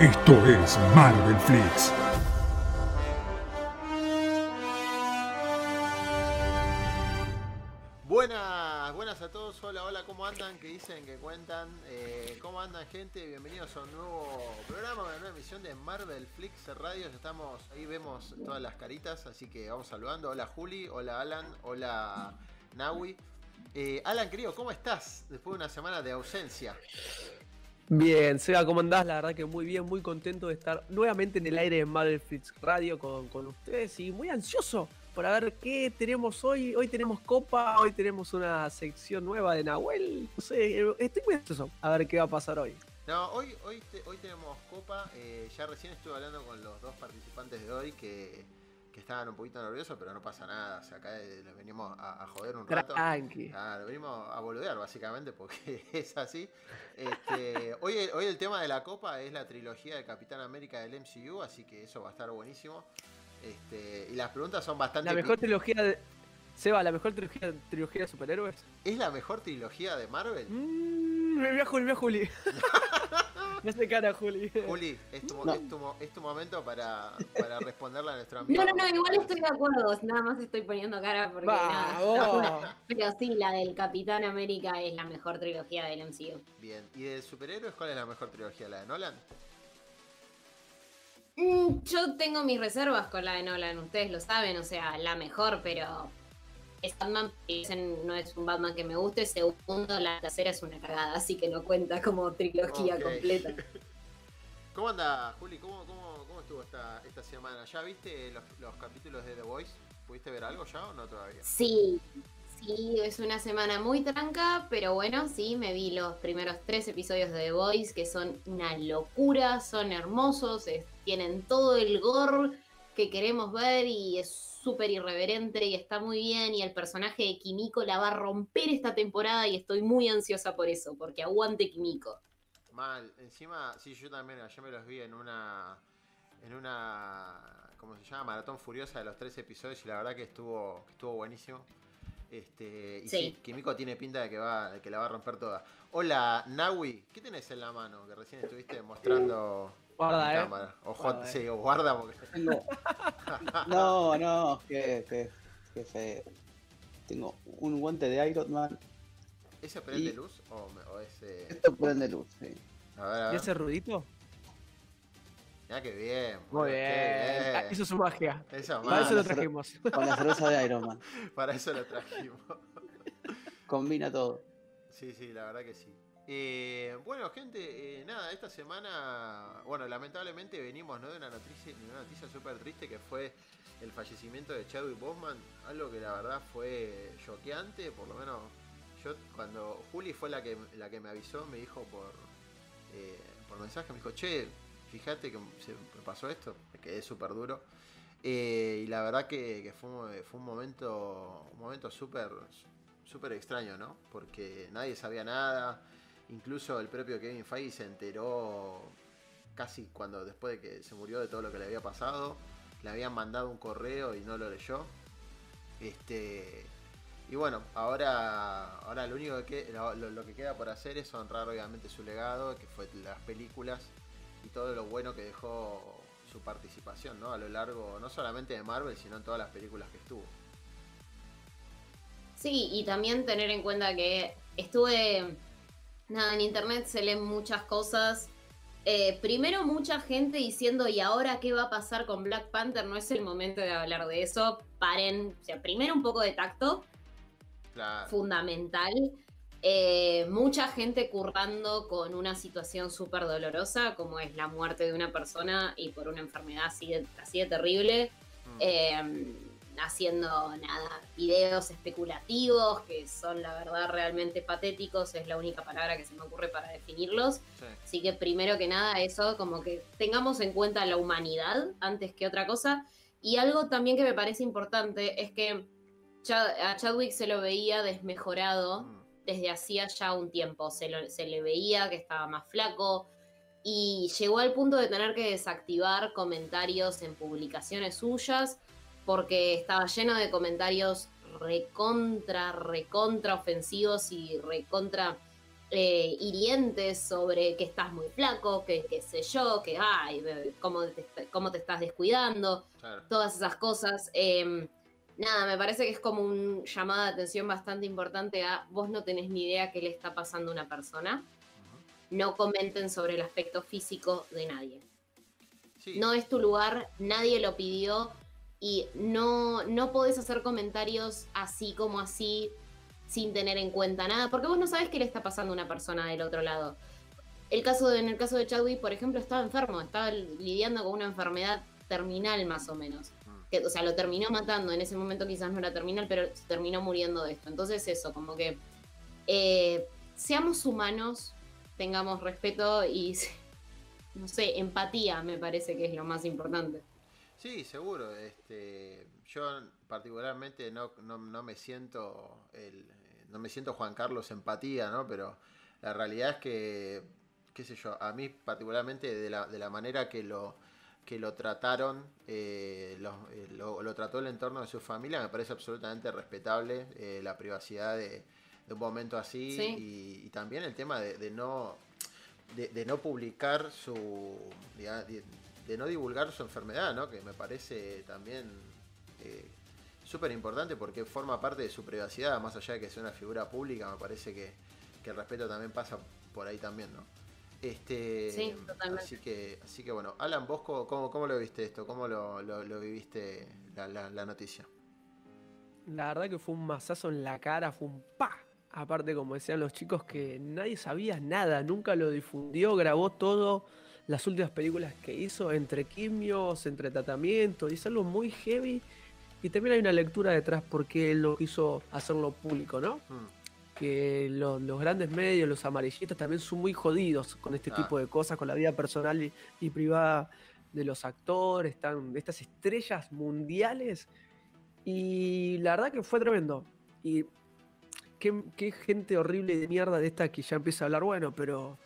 Esto es Marvel Flix. Buenas, buenas a todos, hola, hola, ¿cómo andan? ¿Qué dicen? ¿Qué cuentan? Eh, ¿Cómo andan gente? Bienvenidos a un nuevo programa, una nueva emisión de Marvel Flix Radio. Ya estamos, ahí vemos todas las caritas, así que vamos saludando. Hola Juli, hola Alan, hola Nawi. Eh, Alan, querido, ¿cómo estás? Después de una semana de ausencia. Bien, Seba, ¿cómo andás? La verdad que muy bien, muy contento de estar nuevamente en el aire de Flix Radio con, con ustedes y muy ansioso por ver qué tenemos hoy. Hoy tenemos Copa, hoy tenemos una sección nueva de Nahuel. No sé, estoy muy ansioso a ver qué va a pasar hoy. No, hoy, hoy, hoy tenemos Copa. eh, ya recién estuve hablando con los dos participantes de hoy que estaban un poquito nerviosos, pero no pasa nada. O sea, acá eh, les venimos a, a joder un rato. Tranqui. Claro, venimos a boludear básicamente porque es así. Este, hoy, el- hoy el tema de la copa es la trilogía de Capitán América del MCU, así que eso va a estar buenísimo. Este, y las preguntas son bastante... La mejor trilogía de. Seba, la mejor trilogía, trilogía de superhéroes. ¿Es la mejor trilogía de Marvel? Mmm, me voy a Juli, me voy a Juli. me hace cara, Juli. Juli, es tu, mo- No. es tu mo- es tu momento para, para responderle a nuestro amigo. No, no, no, igual estoy de acuerdo, nada más estoy poniendo cara porque nada. Pero sí, la del Capitán América es la mejor trilogía del MCU. Bien, ¿y de superhéroes cuál es la mejor trilogía? ¿La de Nolan? Mm, yo tengo mis reservas con la de Nolan, ustedes lo saben, o sea, la mejor, pero es Batman, dicen no es un Batman que me guste, segundo, la tercera es una cagada, así que no cuenta como trilogía completa. ¿Cómo anda, Juli? ¿Cómo, cómo, cómo estuvo esta, esta semana? ¿Ya viste los, los capítulos de The Voice? ¿Pudiste ver algo ya o no todavía? Sí, sí, es una semana muy tranca, pero bueno, sí, me vi los primeros tres episodios de The Voice, que son una locura, son hermosos, es- tienen todo el gore que queremos ver y es súper irreverente y está muy bien y el personaje de Kimiko la va a romper esta temporada y estoy muy ansiosa por eso, porque aguante Kimiko. Mal, encima, sí, yo también ayer me los vi en una. En una. ¿Cómo se llama? Maratón Furiosa de los tres episodios y la verdad que estuvo, que estuvo buenísimo. Este, y sí. Sí. Kimiko tiene pinta de que, va, de que la va a romper toda. Hola, Nawi, ¿qué tenés en la mano? Que recién estuviste mostrando. Guarda, eh. cámara. O Guarda, eh. sí, o guarda porque. Tengo- No, no, que, que, que. Tengo un guante de Iron Man. ¿Ese prende Y- luz o, me- o ese.? Esto prende luz, sí. A ver, a ¿Y ese rudito? Mirá que bien. Muy qué bien. Ah, Hizo su magia. Eso, Para eso lo trajimos. Con la cerveza de Iron Man. Para eso lo trajimos. Combina todo. Sí, sí, la verdad que sí. Eh, bueno, gente, eh, nada, esta semana, bueno, lamentablemente venimos ¿no? de una noticia, de una noticia súper triste que fue el fallecimiento de Chadwick Boseman, algo que la verdad fue choqueante, por lo menos yo cuando Juli fue la que, la que me avisó, me dijo por, eh, por mensaje, me dijo, che, fíjate que se pasó esto, me quedé súper duro. Y la verdad que, fue, fue un momento un momento súper súper extraño, ¿no? Porque nadie sabía nada. Incluso el propio Kevin Feige se enteró casi cuando después de que se murió de todo lo que le había pasado. Le habían mandado un correo y no lo leyó. Este y bueno, ahora ahora lo único que lo que queda por hacer es honrar obviamente su legado, que fue las películas y todo lo bueno que dejó su participación, ¿no? A lo largo no solamente de Marvel, sino en todas las películas que estuvo. Sí, y también tener en cuenta que estuve, nada, en internet se leen muchas cosas. Eh, primero mucha gente diciendo, ¿y ahora qué va a pasar con Black Panther? No es el momento de hablar de eso. Paren, o sea, primero un poco de tacto, Claro. fundamental. Eh, mucha gente currando con una situación súper dolorosa, como es la muerte de una persona y por una enfermedad así de, así de terrible. Mm. Eh, haciendo nada, videos especulativos que son la verdad realmente patéticos, es la única palabra que se me ocurre para definirlos. Sí. Así que primero que nada eso, como que tengamos en cuenta la humanidad antes que otra cosa. Y algo también que me parece importante es que a Chadwick se lo veía desmejorado Mm. desde hacía ya un tiempo. Se, lo- se le veía que estaba más flaco y llegó al punto de tener que desactivar comentarios en publicaciones suyas porque estaba lleno de comentarios recontra, recontra ofensivos y recontra eh, hirientes sobre que estás muy flaco, que qué sé yo, que ay, cómo te, cómo te estás descuidando Claro. todas esas cosas. Eh, nada, me parece que es como un llamado de atención bastante importante a vos no tenés ni idea qué le está pasando a una persona. No comenten sobre el aspecto físico de nadie. Sí. No es tu lugar, nadie lo pidió y no, no podés hacer comentarios así como así sin tener en cuenta nada, porque vos no sabés qué le está pasando a una persona del otro lado. El caso de- en el caso de Chadwick, por ejemplo, estaba enfermo, estaba lidiando con una enfermedad terminal más o menos. Mm. Que, o sea, lo terminó matando, en ese momento quizás no era terminal, pero se terminó muriendo de esto. Entonces eso, como que eh, seamos humanos, tengamos respeto y, no sé, empatía me parece que es lo más importante. Sí, seguro. Este, yo particularmente no, no, no me siento el, no me siento Juan Carlos empatía, ¿no? Pero la realidad es que, qué sé yo, a mí particularmente de la, de la manera que lo que lo trataron, eh, lo, eh, lo- lo trató el entorno de su familia, me parece absolutamente respetable eh, la privacidad de, de un momento así Sí. y, y también el tema de, de no de, de no publicar su de, no divulgar su enfermedad, ¿no? Que me parece también eh, súper importante porque forma parte de su privacidad, más allá de que sea una figura pública, me parece que, que el respeto también pasa por ahí también, ¿no? Este, Sí, totalmente. Así que, así que bueno, Alan, vos cómo, cómo, cómo lo viste esto, cómo lo, lo- lo viviste la, la- la noticia. La verdad que fue un mazazo en la cara, fue un pa. Aparte, como decían los chicos, que nadie sabía nada, nunca lo difundió, grabó todo, las últimas películas que hizo, entre quimios, entre tratamientos, y es algo muy heavy. Y también hay una lectura detrás porque él no quiso hacerlo público, ¿no? Mm, que lo- los grandes medios, los amarillistas también son muy jodidos con este Ah. tipo de cosas, con la vida personal y, y privada de los actores, están, de estas estrellas mundiales. Y la verdad que fue tremendo. Y qué, qué gente horrible de mierda de esta que ya empieza a hablar, bueno, pero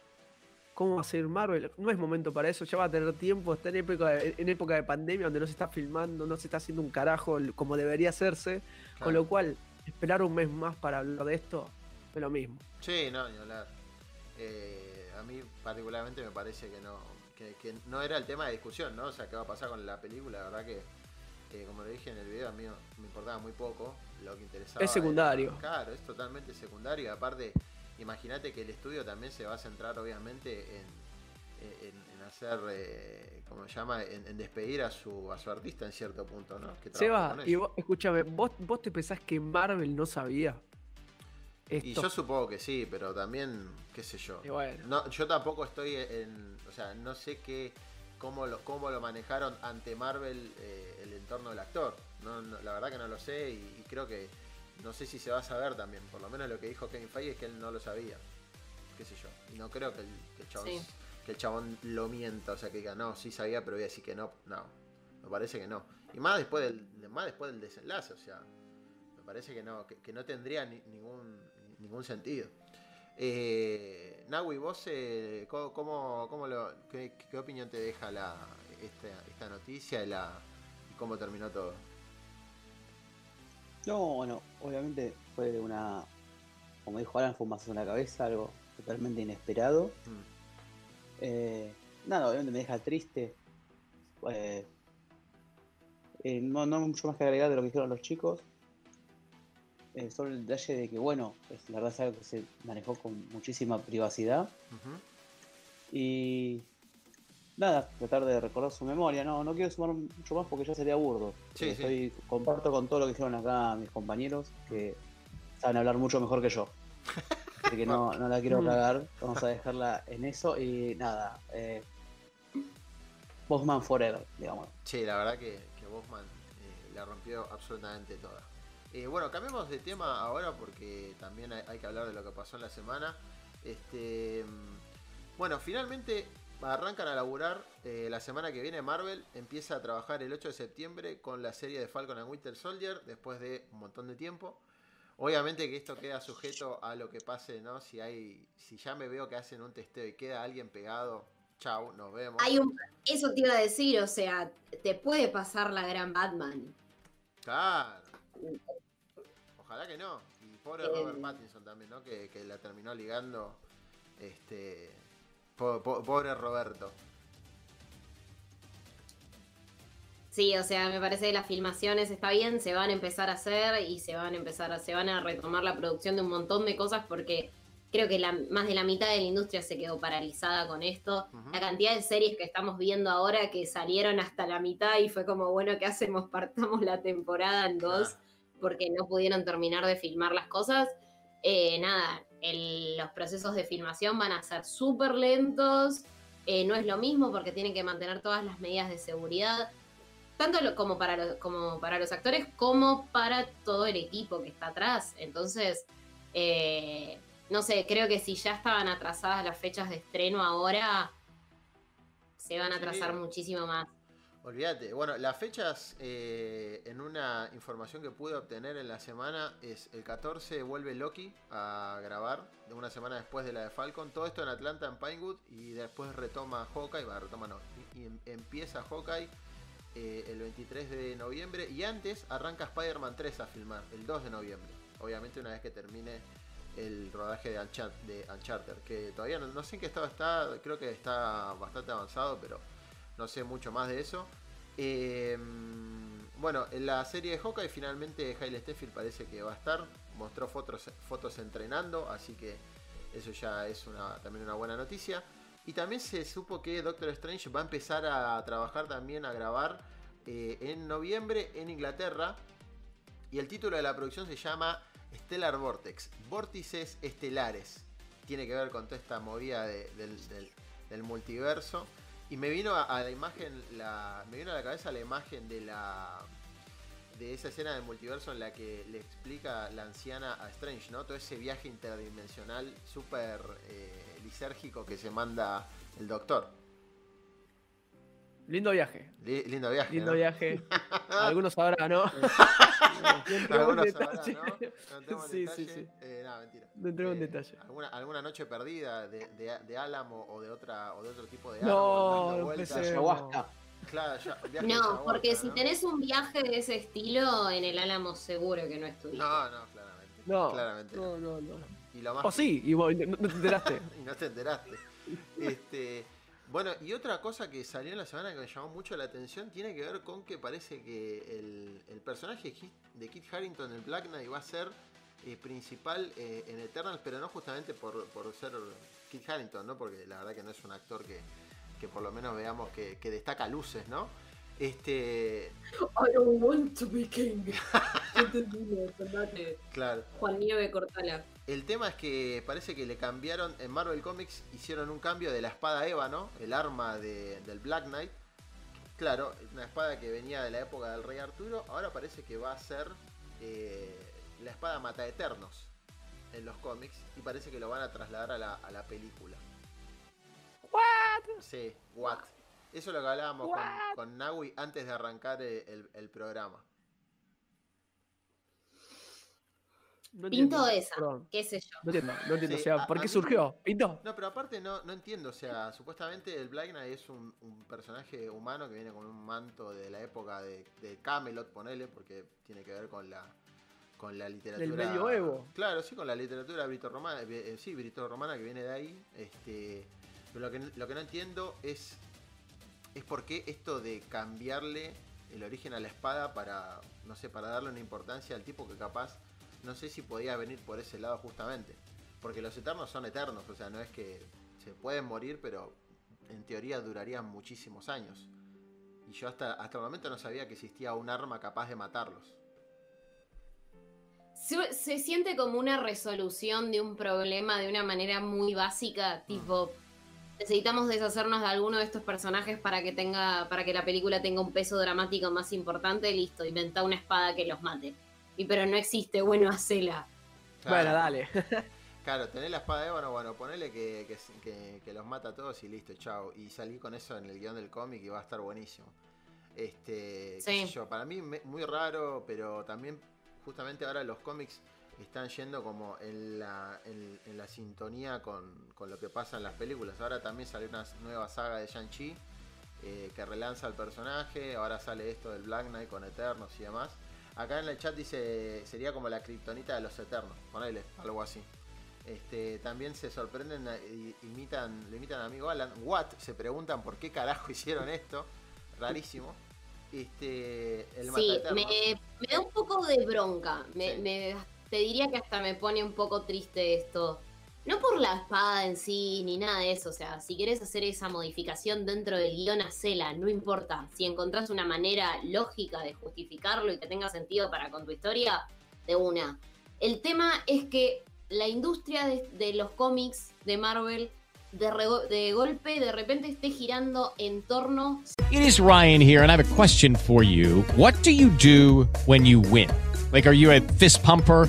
¿cómo va a ser Marvel? No es momento para eso, ya va a tener tiempo, está en época de, en época de pandemia donde no se está filmando, no se está haciendo un carajo como debería hacerse, con lo cual esperar un mes más para hablar de esto es lo mismo. Sí, no, ni hablar. Eh, a mí particularmente me parece que no, que, que no era el tema de discusión, ¿no? O sea, qué va a pasar con la película, la verdad que, que, como lo dije en el video, a mí me importaba muy poco lo que interesaba. Es secundario. era- claro, es totalmente secundario. Aparte, imagínate que el estudio también se va a centrar, obviamente, en, en- en hacer, eh, ¿cómo se llama? En, en despedir a su, a su artista en cierto punto, ¿no? Que Seba, y vos, escúchame, ¿vos, vos te pensás que Marvel no sabía esto. Y yo supongo que sí, pero también, qué sé yo. Y bueno. No, yo tampoco estoy en. O sea, no sé qué. Cómo lo, cómo lo manejaron ante Marvel eh, el entorno del actor. No, no, la verdad que no lo sé y, y creo que. No sé si se va a saber también. Por lo menos lo que dijo Kevin Feige es que él no lo sabía. Qué sé yo. Y no creo que el, que el chabón, Sí. que el chabón lo mienta. O sea, que diga, no, sí sabía, pero voy a decir que no. No. Me parece que no. Y más después del, más después del desenlace. O sea, me parece que no, que, que no tendría ni- ningún, ningún sentido. Eh, Nahui, vos, eh, ¿cómo, cómo- cómo lo, qué, qué opinión te deja la, esta, esta noticia y, la, y cómo terminó todo? No, bueno, obviamente fue una, como dijo Alan, fue un mazazo en la cabeza, algo totalmente inesperado. Mm, Eh, nada, obviamente me deja triste. Eh, eh, no, no mucho más que agregar de lo que dijeron los chicos. Eh, solo el detalle de que, bueno, es, la verdad es algo que se manejó con muchísima privacidad. Y nada, tratar de recordar su memoria. No, no quiero sumar mucho más porque ya sería burdo. Sí, Eh, sí. estoy- comparto con todo lo que dijeron acá mis compañeros, que saben hablar mucho mejor que yo. Así que no, no la quiero Mm. cagar. Vamos a dejarla en eso. Y nada, eh, Bosman Forever, digamos. Sí, la verdad que, que Bosman, eh, la rompió absolutamente toda. Eh, bueno, cambiemos de tema ahora porque también hay, hay que hablar de lo que pasó en la semana. Este, mm, bueno, finalmente arrancan a laburar eh, la semana que viene Marvel. Empieza a trabajar el 8 de septiembre con la serie de Falcon and Winter Soldier después de un montón de tiempo. Obviamente que esto queda sujeto a lo que pase, ¿no? Si hay, si ya me veo que hacen un testeo y queda alguien pegado, chau, nos vemos. Hay un, eso te iba a decir, o sea, te puede pasar la gran Batman. Claro. Ojalá que no. Y pobre Eh. Robert Pattinson también, ¿no? Que, que la terminó ligando. Este. Po- po- pobre Roberto. Sí, o sea, me parece que las filmaciones está bien, se van a empezar a hacer y se van a empezar a, se van a retomar la producción de un montón de cosas porque creo que la, más de la mitad de la industria se quedó paralizada con esto. La cantidad de series que estamos viendo ahora que salieron hasta la mitad y fue como, bueno, ¿qué hacemos? Partamos la temporada en dos porque no pudieron terminar de filmar las cosas. Eh, nada, el- los procesos de filmación van a ser súper lentos. eh, no es lo mismo porque tienen que mantener todas las medidas de seguridad tanto lo- como, para los, como para los actores como para todo el equipo que está atrás. Entonces, eh, no sé, creo que si ya estaban atrasadas las fechas de estreno ahora, se van a Sí. atrasar muchísimo más. Olvídate. Bueno, las fechas eh, en una información que pude obtener en la semana es el 14 vuelve Loki a grabar, de una semana después de la de Falcon. Todo esto en Atlanta, en Pinewood, y después retoma Hawkeye, va, retoma no, y, em- empieza Hawkeye eh, el 23 de noviembre y antes arranca Spider-Man 3 a filmar, el 2 de noviembre. Obviamente una vez que termine el rodaje de, Unchar- de que todavía no sé en qué estado está, creo que está bastante avanzado, pero no sé mucho más de eso. Eh, bueno, en la serie de Hawkeye finalmente Hailey Steffield parece que va a estar, mostró fotos, fotos entrenando, así que eso ya es una, también una buena noticia. Y también se supo que Doctor Strange va a empezar a trabajar también, a grabar eh, en noviembre en Inglaterra. Y el título de la producción se llama Stellar Vortex, Vórtices Estelares. Tiene que ver con toda esta movida de- del, del- del multiverso. Y me vino a, la imagen, la, me vino a la cabeza la imagen de la de esa escena del multiverso en la que le explica la anciana a Strange, ¿no? Todo ese viaje interdimensional súper eh, lisérgico que se manda el doctor. Lindo viaje. Li- lindo viaje. Lindo ¿no? viaje. Algunos sabrán, ¿no? No en Algunos sabrán, detalle. ¿no? No en Sí, sí, sí. Eh, nada, mentira. No entremos en Eh, detalle. Alguna, alguna noche perdida de, de, de álamo o de otra o de otro tipo de No, dando no empecemos. Ayahuasca. Claro, ya, viaje No, ayahuasca, porque si ¿no? tenés un viaje de ese estilo, en el Álamo seguro que no estuviste. No, no, claramente. No, claramente no, no, no. Y lo más O sí, y vos no, no te enteraste. y no te enteraste. Este, bueno, y otra cosa que salió en la semana que me llamó mucho la atención tiene que ver con que parece que el, el personaje de Kit- Harington en Black Knight va a ser eh, principal eh, en Eternals, pero no justamente por, por ser Kit Harington, ¿no? Porque la verdad que no es un actor que, que por lo menos veamos que destaca luces, ¿no? Este, I don't want to be king. Claro. Juan Nieve Cortala. El tema es que parece que le cambiaron, en Marvel Comics hicieron un cambio de la espada Eva, ¿no? El arma de- del Black Knight. Claro, una espada que venía de la época del Rey Arturo, ahora parece que va a ser eh, la espada Mata Eternos en los cómics y parece que lo van a trasladar a la, a la película. ¿What? Sí, what? Eso es lo que hablábamos con, con Naui antes de arrancar eh, el, el programa. No Pinto esa, perdón. qué sé yo. No entiendo, no entiendo. Sí, o sea, a- ¿por qué mí- surgió? ¿Pintó? No, pero aparte no, no entiendo, o sea, supuestamente el Black Knight es un, un personaje humano que viene con un manto de la época de, de Camelot, ponele, porque tiene que ver con la con la literatura... medioevo. Claro, sí, con la literatura brito-romana, eh, sí, brito-romana que viene de ahí. Este, pero lo que, lo que no entiendo es, es por qué esto de cambiarle el origen a la espada para, no sé, para darle una importancia al tipo que capaz, no sé si podía venir por ese lado justamente. Porque los eternos son eternos, o sea, no es que se pueden morir, pero en teoría durarían muchísimos años. Y yo hasta, hasta el momento no sabía que existía un arma capaz de matarlos. Se, se siente como una resolución de un problema de una manera muy básica, tipo, necesitamos deshacernos de alguno de estos personajes para que tenga, para que la película tenga un peso dramático más importante, listo, inventa una espada que los mate. Y pero no existe, bueno, hacela. Claro. Bueno, dale. Claro, tenés la espada de Ébano, bueno, ponele que, que, que- que los mata a todos y listo, chao. Y salí con eso en el guion del cómic y va a estar buenísimo. Este, qué Sí. sé yo, para mí me- muy raro, pero también justamente ahora los cómics están yendo como en la, en, en la sintonía con, con lo que pasa en las películas. Ahora también salió una nueva saga de Shang-Chi eh, que relanza al personaje. Ahora sale esto del Black Knight con Eternos y demás. Acá en el chat dice sería como la kriptonita de los Eternos, ponele, algo así. Este, también se sorprenden y imitan, le imitan a amigo Alan. What? Se preguntan por qué carajo hicieron esto. Rarísimo. Este, el Sí, me, me da un poco de bronca. Me, Sí. me- te diría que hasta me pone un poco triste esto. No por la espada en sí, ni nada de eso. O sea, si querés hacer esa modificación dentro del guion, hacela, no importa. Si encontrás una manera lógica de justificarlo y que tenga sentido para con tu historia, de una. El tema es que la industria de, los cómics de Marvel, de, golpe, de repente esté girando en torno It Ryan here, and I have a question for you. What do you do when fist pumper?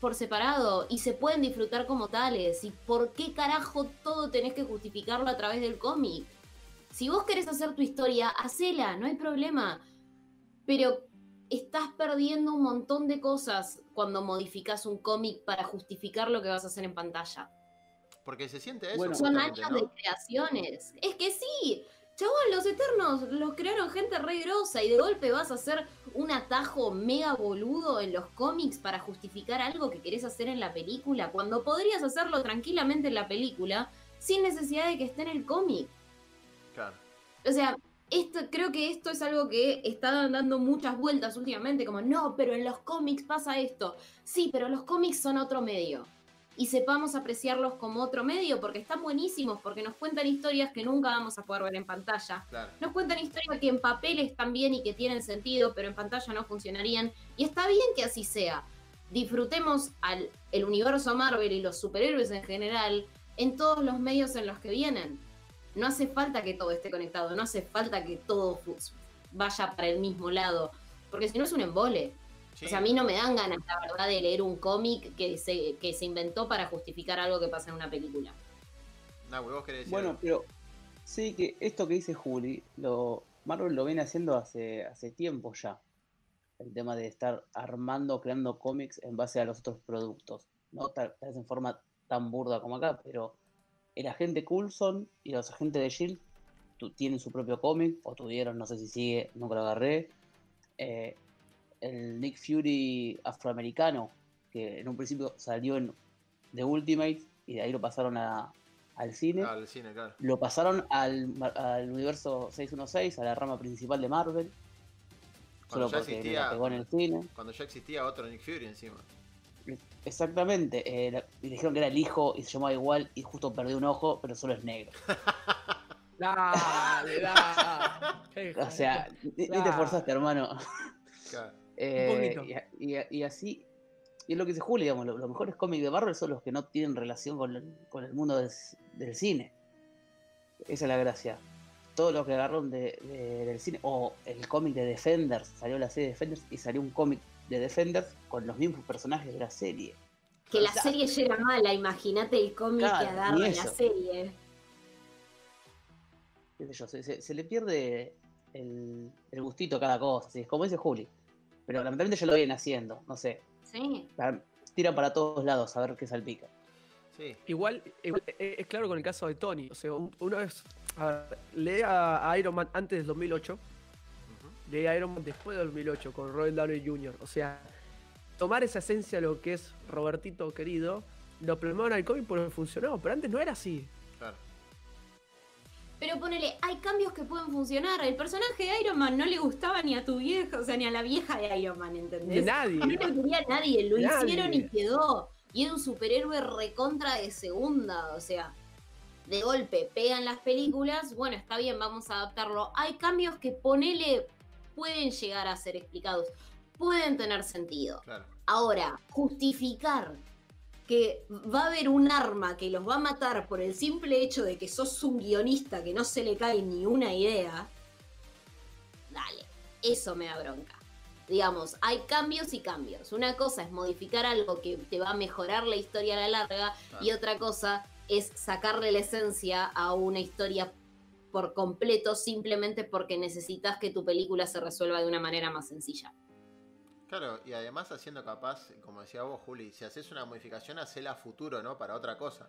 por separado y se pueden disfrutar como tales. ¿Y por qué carajo todo tenés que justificarlo a través del cómic? Si vos querés hacer tu historia, hacela, no hay problema. Pero estás perdiendo un montón de cosas cuando modificas un cómic para justificar lo que vas a hacer en pantalla. Porque se siente eso. Bueno. Son años ¿no? de creaciones. Es que sí. Chabón, los Eternos los crearon gente re grosa y de golpe vas a hacer un atajo mega boludo en los cómics para justificar algo que querés hacer en la película, cuando podrías hacerlo tranquilamente en la película sin necesidad de que esté en el cómic. Claro. O sea, esto, creo que esto es algo que está dando muchas vueltas últimamente, como, no, pero en los cómics pasa esto. Sí, pero los cómics son otro medio. Y sepamos apreciarlos como otro medio, porque están buenísimos, porque nos cuentan historias que nunca vamos a poder ver en pantalla. Claro. Nos cuentan historias que en papel están bien y que tienen sentido, pero en pantalla no funcionarían. Y está bien que así sea. Disfrutemos al el universo Marvel y los superhéroes en general en todos los medios en los que vienen. No hace falta que todo esté conectado, no hace falta que todo vaya para el mismo lado, porque si no es un embole. Sí. O sea, a mí no me dan ganas, la verdad, de leer un cómic que se, que se inventó para justificar algo que pasa en una película. Nahue, vos querés decir Bueno, algo? pero sí que esto que dice Juli, lo, Marvel lo viene haciendo hace, hace tiempo ya. El tema de estar armando, creando cómics en base a los otros productos. No tal tal vez en forma tan burda como acá, pero el agente Coulson y los agentes de Shield tienen su propio cómic, o tuvieron, no sé si sigue, nunca lo agarré. Eh, el Nick Fury afroamericano, que en un principio salió en The Ultimate y de ahí lo pasaron a- al cine. Ah, el cine, claro. Lo pasaron al, al universo 616, a la rama principal de Marvel. Cuando Solo ya existía- la pegó en el cine. Cuando ya existía otro Nick Fury encima. Exactamente. eh, la- y dijeron que era el hijo y se llamaba igual y justo perdió un ojo, pero solo es negro. Dale, dale. O sea, ni, ni te Claro. esforzaste, hermano. Claro. Eh, poquito. y, así. Y es lo que dice Julio, digamos, lo- los mejores cómics de Marvel son los que no tienen relación con el, con el mundo del, cine. Esa es la gracia. Todo lo que agarraron de, de- del cine, o el cómic de Defenders, salió la serie de Defenders y salió un cómic de Defenders con los mismos personajes de la serie. Que la O sea, serie ya era mala, imagínate el cómic Claro, que agarra en la serie. qué sé yo, se, se- se le pierde el, el gustito a cada cosa, es como dice Juli. Pero lamentablemente ya lo vienen haciendo, no sé. Sí. Tiran para todos lados a ver qué salpica. Sí. Igual, igual, eh, es claro con el caso de Tony. O sea, un- uno es. A ver, lee a a Iron Man antes del 2008. Lee a Iron Man después del 2008 con Robert Downey Jr. O sea, tomar esa esencia de lo que es Robertito querido, lo plasmaron al cómic porque funcionó. Pero antes no era así. Pero ponele, hay cambios que pueden funcionar. El personaje de Iron Man no le gustaba ni a tu vieja, o sea, ni a la vieja de Iron Man, ¿entendés? Nadie. No quería nadie, lo Nadie. hicieron y quedó. Y era un superhéroe recontra de segunda, o sea, de golpe pegan las películas, bueno, está bien, vamos a adaptarlo. Hay cambios que ponele pueden llegar a ser explicados, pueden tener sentido. Claro. Ahora, justificar que va a haber un arma que los va a matar por el simple hecho de que sos un guionista que no se le cae ni una idea, dale, eso me da bronca. Digamos, hay cambios y cambios. Una cosa es modificar algo que te va a mejorar la historia a la larga y otra cosa es sacarle la esencia a una historia por completo simplemente porque necesitas que tu película se resuelva de una manera más sencilla. Claro, y además haciendo capaz, como decía vos, Juli, si haces una modificación, hacela a futuro, ¿no? Para otra cosa.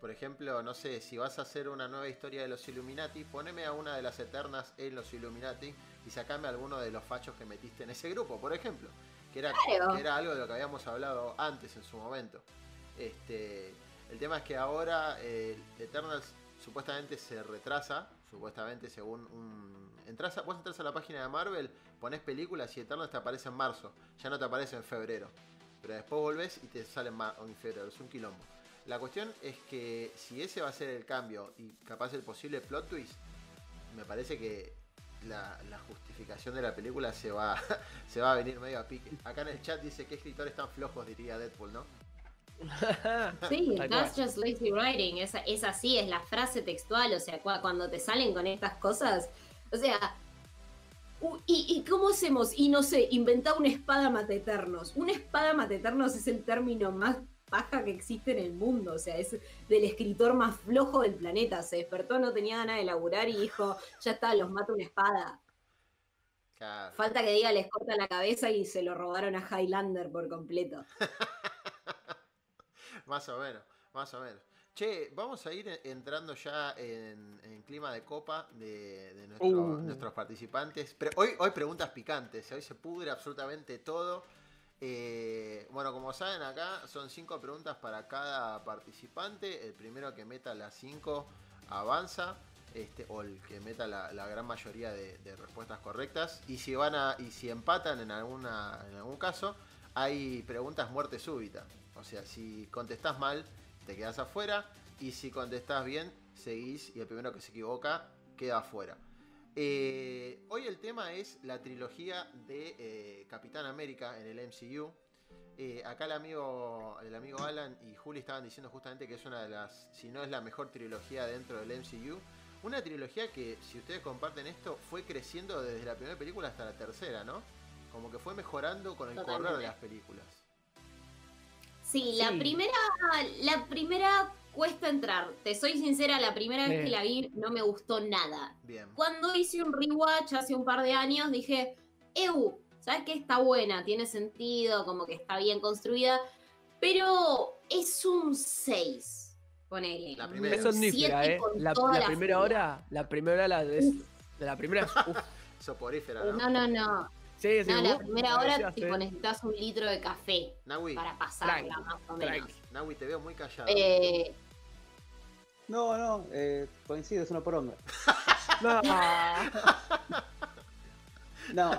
Por ejemplo, no sé, si vas a hacer una nueva historia de los Illuminati, poneme a una de las Eternas en los Illuminati y sacame alguno de los fachos que metiste en ese grupo, por ejemplo. Que era, Claro. que era algo de lo que habíamos hablado antes en su momento. Este, el tema es que ahora eh, Eternals supuestamente se retrasa, supuestamente según un... Entras a, vos entras a la página de Marvel, pones películas y Eternals te aparece en marzo, ya no te aparece en febrero. Pero después volvés y te sale en, en febrero, es un quilombo. La cuestión es que si ese va a ser el cambio y capaz el posible plot twist, me parece que la, la justificación de la película se va, se va a venir medio a pique. Acá en el chat dice que escritores tan flojos, diría Deadpool, ¿no? Sí, that's just lazy writing. Es, es así, es la frase textual. O sea, cua- cuando te salen con estas cosas. O sea. ¿Y, y cómo hacemos? Y no sé, inventar una espada mateternos. Una espada mateternos es el término más paja que existe en el mundo. O sea, es del escritor más flojo del planeta. Se despertó, no tenía ganas de laburar y dijo: Ya está, los mata una espada. Claro. Falta que diga, les corta la cabeza y se lo robaron a Highlander por completo. Más o menos, más o menos. Che, vamos a ir entrando ya en, en clima de copa de, de nuestro- Uh. nuestros participantes. Pero hoy, hoy preguntas picantes, hoy se pudre absolutamente todo. Eh, bueno, como saben acá son cinco preguntas para cada participante. El primero que meta las cinco avanza. Este, o el que meta la, la gran mayoría de, de respuestas correctas. Y si van a. Y si empatan en alguna. en algún caso, hay preguntas muerte súbita. O sea, si contestás mal, te quedas afuera. Y si contestás bien, seguís. Y el primero que se equivoca, queda afuera. Eh, hoy el tema es la trilogía de eh, Capitán América en el MCU. Eh, acá el amigo, el amigo Alan y Juli estaban diciendo justamente que es una de las, si no es la mejor trilogía dentro del MCU. Una trilogía que, si ustedes comparten esto, fue creciendo desde la primera película hasta la tercera, ¿no? Como que fue mejorando con el correr de Totalmente. las películas. Sí, la Sí. primera, la primera cuesta entrar. Te soy sincera, la primera vez que la vi no me gustó nada. Bien. Cuando hice un rewatch hace un par de años dije, Eu, ¿sabes qué? Está buena, tiene sentido, como que está bien construida, pero es un 6. Ponele. La Es somnífera, Siete ¿eh? La, la la primera hora, la primera hora de, de la primera. Soporífera, ¿no? No, no, no. Sí, sí, No, la primera hora tipo, necesitas un litro de café Nahui, para pasarla, Tranqui, más o menos. Nahui, te veo muy callado. Eh, No, no, eh, coincido, es una poronga. No. No, a-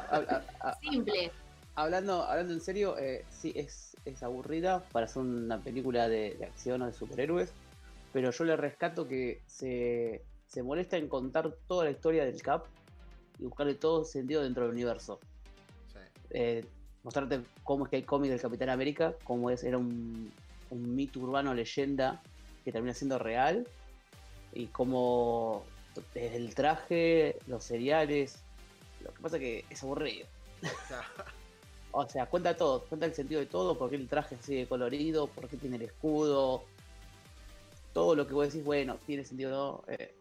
a- a- simple. hablando, hablando en serio, eh, sí, es, es aburrida para hacer una película de, de acción o de superhéroes, pero yo le rescato que se, se molesta en contar toda la historia del Cap y buscarle todo sentido dentro del universo. Eh, mostrarte cómo es que hay cómic del Capitán América, cómo es, era un, un mito urbano, leyenda, que termina siendo real, y cómo desde el traje, los cereales, lo que pasa que es aburrido. O sea, cuenta todo, cuenta el sentido de todo, por qué el traje es así de colorido, por qué tiene el escudo, todo lo que vos decís, bueno, tiene sentido, ¿no? Eh,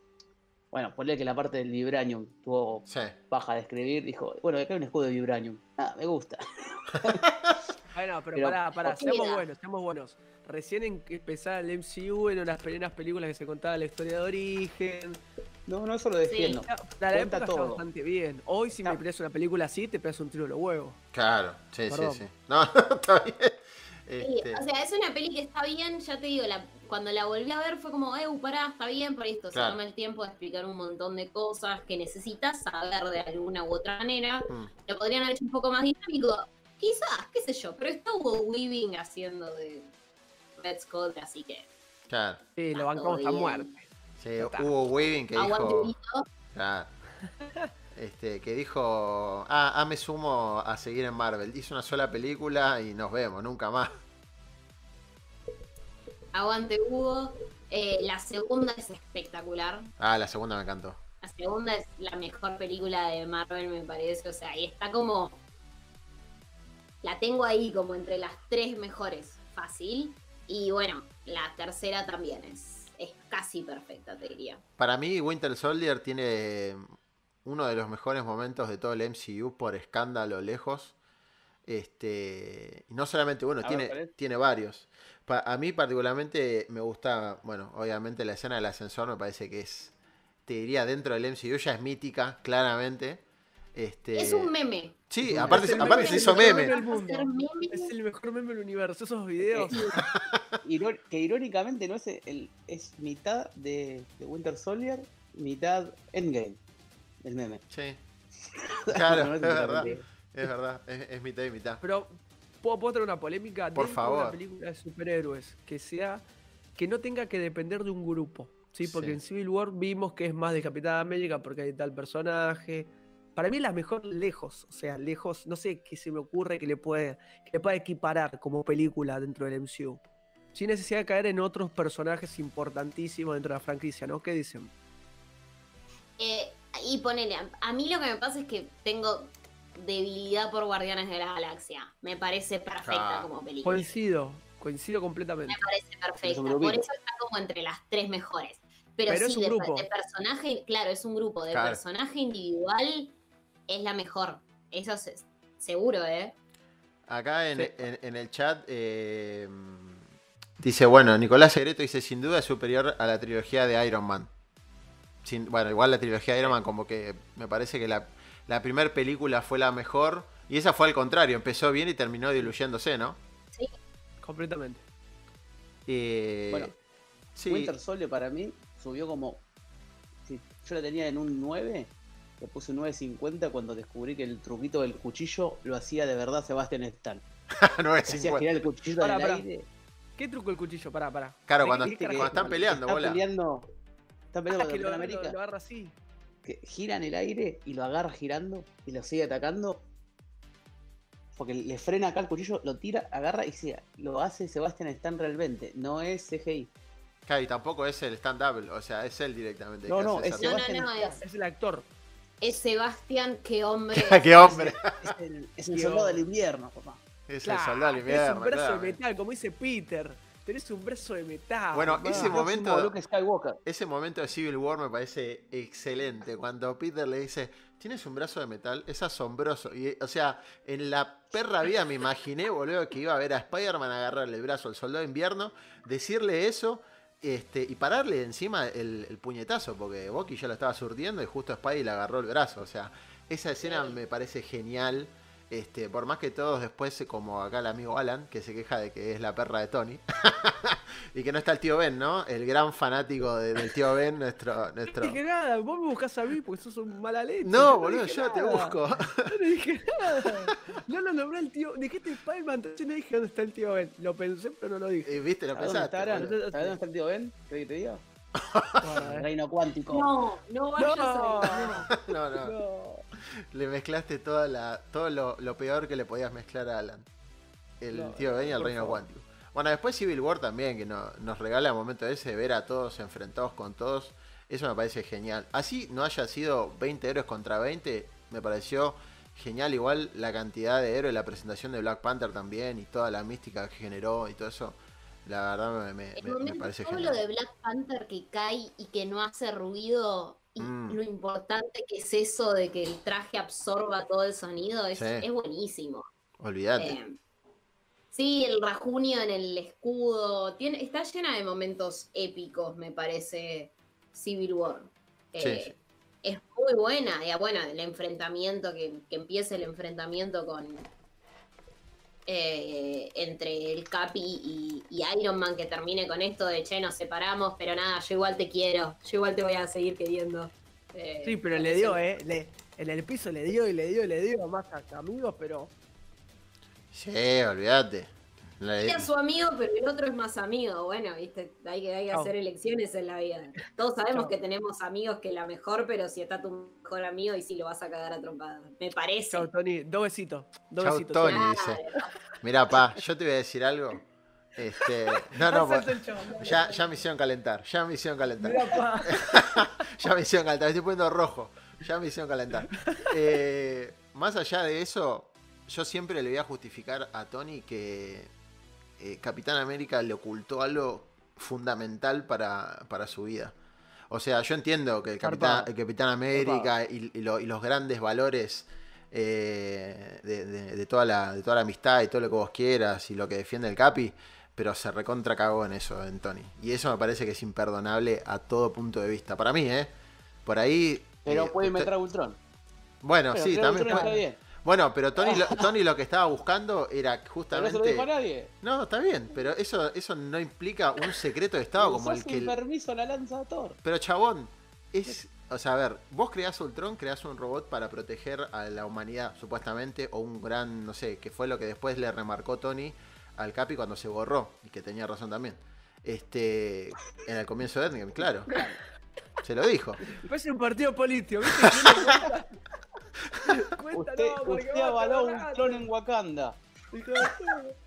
Bueno, ponle que la parte del Vibranium tuvo baja de escribir. Dijo, bueno, acá hay un escudo de Vibranium. Ah, me gusta. Bueno, pero, Pero- pará, pará, ¿por qué seamos buenos, seamos buenos. Recién empezaba el MCU en unas primeras películas que se contaba la historia de origen. No, no, eso lo defiendo. La, la época está todo. bastante bien. Hoy si me pides una película así, te pegas un tiro en los huevos. Claro, sí, Perdón. sí, sí. No, está bien. Sí, Este, o sea, es una peli que está bien, ya te digo, la, cuando la volví a ver fue como, eh, pará, está bien por esto, Claro. se toma el tiempo de explicar un montón de cosas que necesitas saber de alguna u otra manera. Mm. Lo podrían haber hecho un poco más dinámico, quizás, qué sé yo, pero está Hugo Weaving haciendo de Red Skull, así que claro. Sí, lo bancamos bien. muerte. Sí, está. hubo Weaving que dijo. Claro. Este, que dijo, ah, ah, me sumo a seguir en Marvel. Hizo una sola película y nos vemos, nunca más. Aguante Hugo. Eh, la segunda es espectacular. Ah, la segunda me encantó. La segunda es la mejor película de Marvel, me parece. O sea, y está como. La tengo ahí como entre las tres mejores. Fácil. Y bueno, la tercera también es, es casi perfecta, te diría. Para mí, Winter Soldier tiene uno de los mejores momentos de todo el MCU por escándalo lejos. Este, y no solamente uno, tiene, tiene varios. Pa- a mí particularmente me gusta, bueno, obviamente la escena del ascensor me parece que es, te diría, dentro del MCU ya es mítica, claramente. Este, Es un meme. Sí, aparte, Es el aparte meme se hizo meme. del mundo. Es el mejor meme del universo. Esos videos. Que irónicamente no es el, es mitad de, de Winter Soldier, mitad Endgame. El meme. Sí. Claro, No es es verdad. Es verdad, es, es mitad y mitad. Pero, ¿puedo, puedo traer una polémica? Por Dentro de favor. una película de superhéroes que sea. que no tenga que depender de un grupo. ¿sí? Porque Sí. en Civil War vimos que es más de Capitán América porque hay tal personaje. Para mí es la mejor lejos. O sea, lejos. No sé qué se me ocurre que le puede, que le pueda equiparar como película dentro del MCU. Sin necesidad de caer en otros personajes importantísimos dentro de la franquicia, ¿no? ¿Qué dicen? Eh, y ponele, a- a mí lo que me pasa es que tengo debilidad por Guardianes de la Galaxia. Me parece perfecta Ah, como película. Coincido, coincido completamente. Me parece perfecta. Por eso está como entre las tres mejores. Pero, Pero es sí, un de, grupo. de personaje, claro, es un grupo. De Claro. personaje individual es la mejor. Eso es seguro, ¿eh? Acá en, en- en el chat eh, dice, bueno, Nicolás Segreto dice, sin duda es superior a la trilogía de Iron Man. Sin- bueno, igual la trilogía de Iron Man como que me parece que la, la primera película fue la mejor y esa fue al contrario, empezó bien y terminó diluyéndose, ¿no? Sí. Completamente. Eh, Bueno, sí. Winter Soldier para mí subió como. Si yo la tenía en un 9, le puse un 9.50 cuando descubrí que el truquito del cuchillo lo hacía de verdad Sebastian Stan. Que hacía 9.50. girar el cuchillo Pará, pará. aire. ¿Qué truco el cuchillo? Pará, pará. Claro, ¿De cuando, están peleando, bola. peleando, está peleando Ah, con que lo, Capitán lo- América, lo agarra así. Que gira en el aire y lo agarra girando y lo sigue atacando. Porque le frena acá el cuchillo, lo tira, agarra y sigue. Lo hace Sebastian Stan realmente, no es CGI. Claro, y tampoco es el stand-up, o sea, es él directamente. No, no, es No, es, Es el actor. es Sebastián, qué hombre. ¡Qué hombre! Es el, es soldado del invierno, papá. Es Claro, el soldado del invierno. un brazo claro. de metal, como dice Peter. Tenés un brazo de metal. Bueno, ese Próximo momento- Luke Skywalker. Ese momento de Civil War me parece excelente. Cuando Peter le dice, ¿tienes un brazo de metal? Es asombroso. Y, o sea, en la perra vida me imaginé, boludo, que iba a ver a Spider-Man agarrarle el brazo al soldado de invierno, decirle eso este, y pararle encima el, el puñetazo, porque Bucky ya lo estaba surtiendo y justo Spidey le agarró el brazo. O sea, esa escena me parece genial. Este, por más que todos después, como acá el amigo Alan, que se queja de que es la perra de Tony, y que no está el tío Ben, ¿no? El gran fanático de- del tío Ben, nuestro... No nuestro... dije nada, vos me buscás a mí porque sos un mala leche. No, yo boludo, yo te busco. Yo no dije nada. No lo nombré el tío. Dijiste Spider-Man, entonces no dije dónde está el tío Ben. Lo pensé, pero no lo dije. Eh, ¿Viste? Lo ¿Sabes dónde pensaste. está. ¿Sabes dónde está el tío Ben? ¿Querés que te diga? Bueno, El eh. reino cuántico. No, no vayas No. a No, no. No. Le mezclaste toda la, todo lo, lo peor que le podías mezclar a Alan. El No, tío Ben y el reino cuántico. Bueno, después Civil War también, que no- nos regala el momento ese de ver a todos enfrentados con todos. Eso me parece genial. Así no haya sido 20 héroes contra 20, me pareció genial igual la cantidad de héroes, la presentación de Black Panther también y toda la mística que generó y todo eso. La verdad me, me- El me- me momento parece todo genial. lo de Black Panther que cae y que no hace ruido y Mm. lo importante que es eso de que el traje absorba todo el sonido es, Sí. es buenísimo. Olvídate. Eh, sí, el rajunio en el escudo. Tiene, está llena de momentos épicos, me parece, Civil War. Sí, Eh, sí. Es muy buena. Y ah, bueno, el enfrentamiento, que, que empiece el enfrentamiento con. Eh, entre el Capi y, y Iron Man que termine con esto de che, nos separamos, pero nada, yo igual te quiero, yo igual te voy a seguir queriendo. Eh, Sí, pero le dio, ¿eh? Le- en el piso le dio y le dio y le dio más a a amigos, pero. Sí, olvídate. La- Era su amigo, pero el otro es más amigo. Bueno, viste, hay que, hay que Chau. hacer elecciones en la vida. Todos sabemos Chau. que tenemos amigos que la mejor, pero si está tu mejor amigo y si lo vas a cagar a trompada. Me parece. Chau, Tony. Dos besitos. Dos Chau, besitos. Tony, dice. Mirá, pa, yo te voy a decir algo. Este, no, no, ya, ya me hicieron calentar, ya me hicieron calentar. Mirá, pa. ya me hicieron calentar, me estoy poniendo rojo. Ya me hicieron calentar. Eh, más allá de eso, yo siempre le voy a justificar a Tony que eh, Capitán América le ocultó algo fundamental para, para su vida. O sea, yo entiendo que el Capitán, el Capitán América y, y lo- y los grandes valores eh, de, de- de toda la, de toda la amistad y todo lo que vos quieras y lo que defiende el Capi, pero se recontra cagó en eso, en Tony. Y eso me parece que es imperdonable a todo punto de vista. Para mí, ¿eh? Por ahí... Pero eh, puede meter a Ultron. Bueno, Pero sí, también Ultron puede- está bien. Bueno, pero Tony lo, Tony lo que estaba buscando era Pero no justamente... se lo dijo a nadie. No, está bien, pero eso, eso no implica un secreto de Estado como el que... sin permiso la lanza Thor. Pero chabón, es. O sea, a ver, vos creás Ultron, creás un robot para proteger a la humanidad, supuestamente, o un gran, no sé, que fue lo que después le remarcó Tony al Capi cuando se borró, y que tenía razón también. Este. En el comienzo de Endgame, claro. Se lo dijo. Parece un partido político, ¿viste? Usted, no, usted avaló un. Ultron en Wakanda.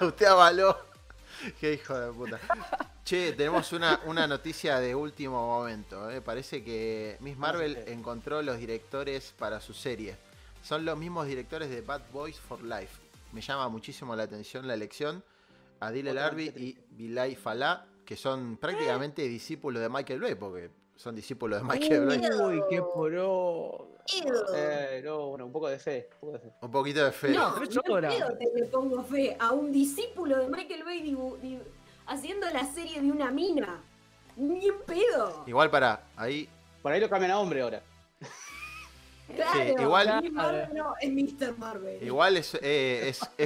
Usted avaló. Qué hijo de puta. Che, tenemos una, una noticia de último momento. ¿eh? Parece que Miss Marvel encontró los directores para su serie. Son los mismos directores de Bad Boys for Life. Me llama muchísimo la atención la elección. Adil El Arbi y Bilal Falá, que son prácticamente discípulos de Michael Bay, porque son discípulos de Michael Bay. Uy, qué poró. Eh, no, bueno, un poco de fe. Un poco de fe. Un poquito de fe. No, Tres no pedo te le pongo fe a un discípulo de Michael Bay haciendo la serie de una mina. Ni en pedo. Igual para, ahí Por ahí lo cambian a hombre ahora. Claro, igual- Miss Marvel no, es Mr. Marvel. igual es, eh, es, es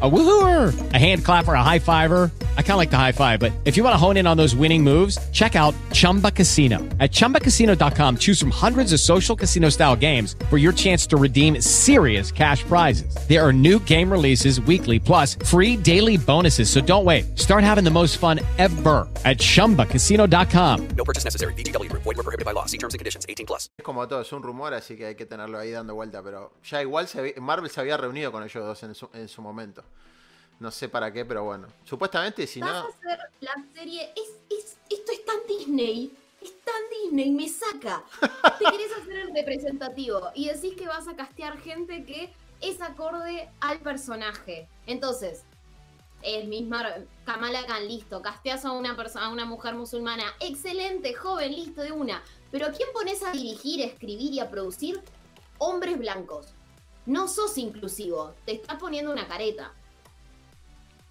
A woohooer, a hand clapper, a high fiver. I kind of like the high five, but if you want to hone in on those winning moves, check out Chumba Casino. At chumbacasino.com, choose from hundreds of social casino style games for your chance to redeem serious cash prizes. There are new game releases weekly, plus free daily bonuses. So don't wait. Start having the most fun ever at chumbacasino.com. No purchase necessary. VGW Group. Void were prohibited by law. See terms and conditions. 18 plus. Es como todo, es un rumor, así que hay que tenerlo ahí dando vuelta. Pero ya igual se Marvel se había reunido con ellos dos en su, en su momento. No sé para qué, pero bueno. Supuestamente, si Vas no. a hacer la serie. Es, es- esto es tan Disney. Es tan Disney, me saca. Te querés hacer el representativo y decís que vas a castear gente que es acorde al personaje. Entonces, es misma Kamala Khan, listo. Casteas a una persona, a una mujer musulmana, excelente, joven, listo de una. Pero ¿a quién pones a dirigir, a escribir y a producir? Hombres blancos. No sos inclusivo, te estás poniendo una careta.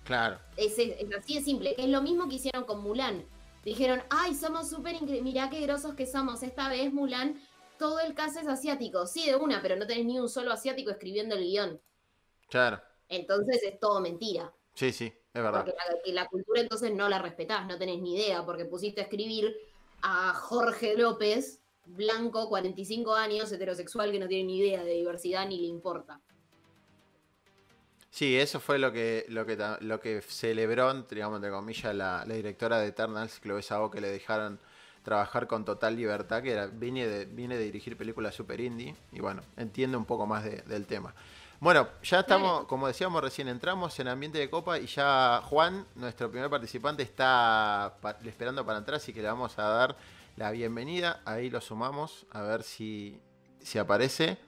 Claro. Es, es- es así de simple. Es lo mismo que hicieron con Mulan. Dijeron, ay, somos súper increíbles, mirá qué grosos que somos. Esta vez Mulan, todo el caso es asiático. Sí, de una, pero no tenés ni un solo asiático escribiendo el guion. Claro. Entonces es todo mentira. Sí, sí, es verdad. Porque la, la cultura entonces no la respetás, no tenés ni idea, porque pusiste a escribir a Jorge López, blanco, 45 años, heterosexual, que no tiene ni idea de diversidad ni le importa. Sí, eso fue lo que, lo que, lo que celebró, digamos, entre comillas, la, la directora de Eternals, Chloe Zhao, que le dejaron trabajar con total libertad, que era, viene, de, viene de dirigir películas super indie, y bueno, entiende un poco más de- del tema. Bueno, ya estamos, como decíamos recién, entramos en ambiente de copa y ya Juan, nuestro primer participante, está pa- esperando para entrar, así que le vamos a dar la bienvenida. Ahí lo sumamos, a ver si, si aparece.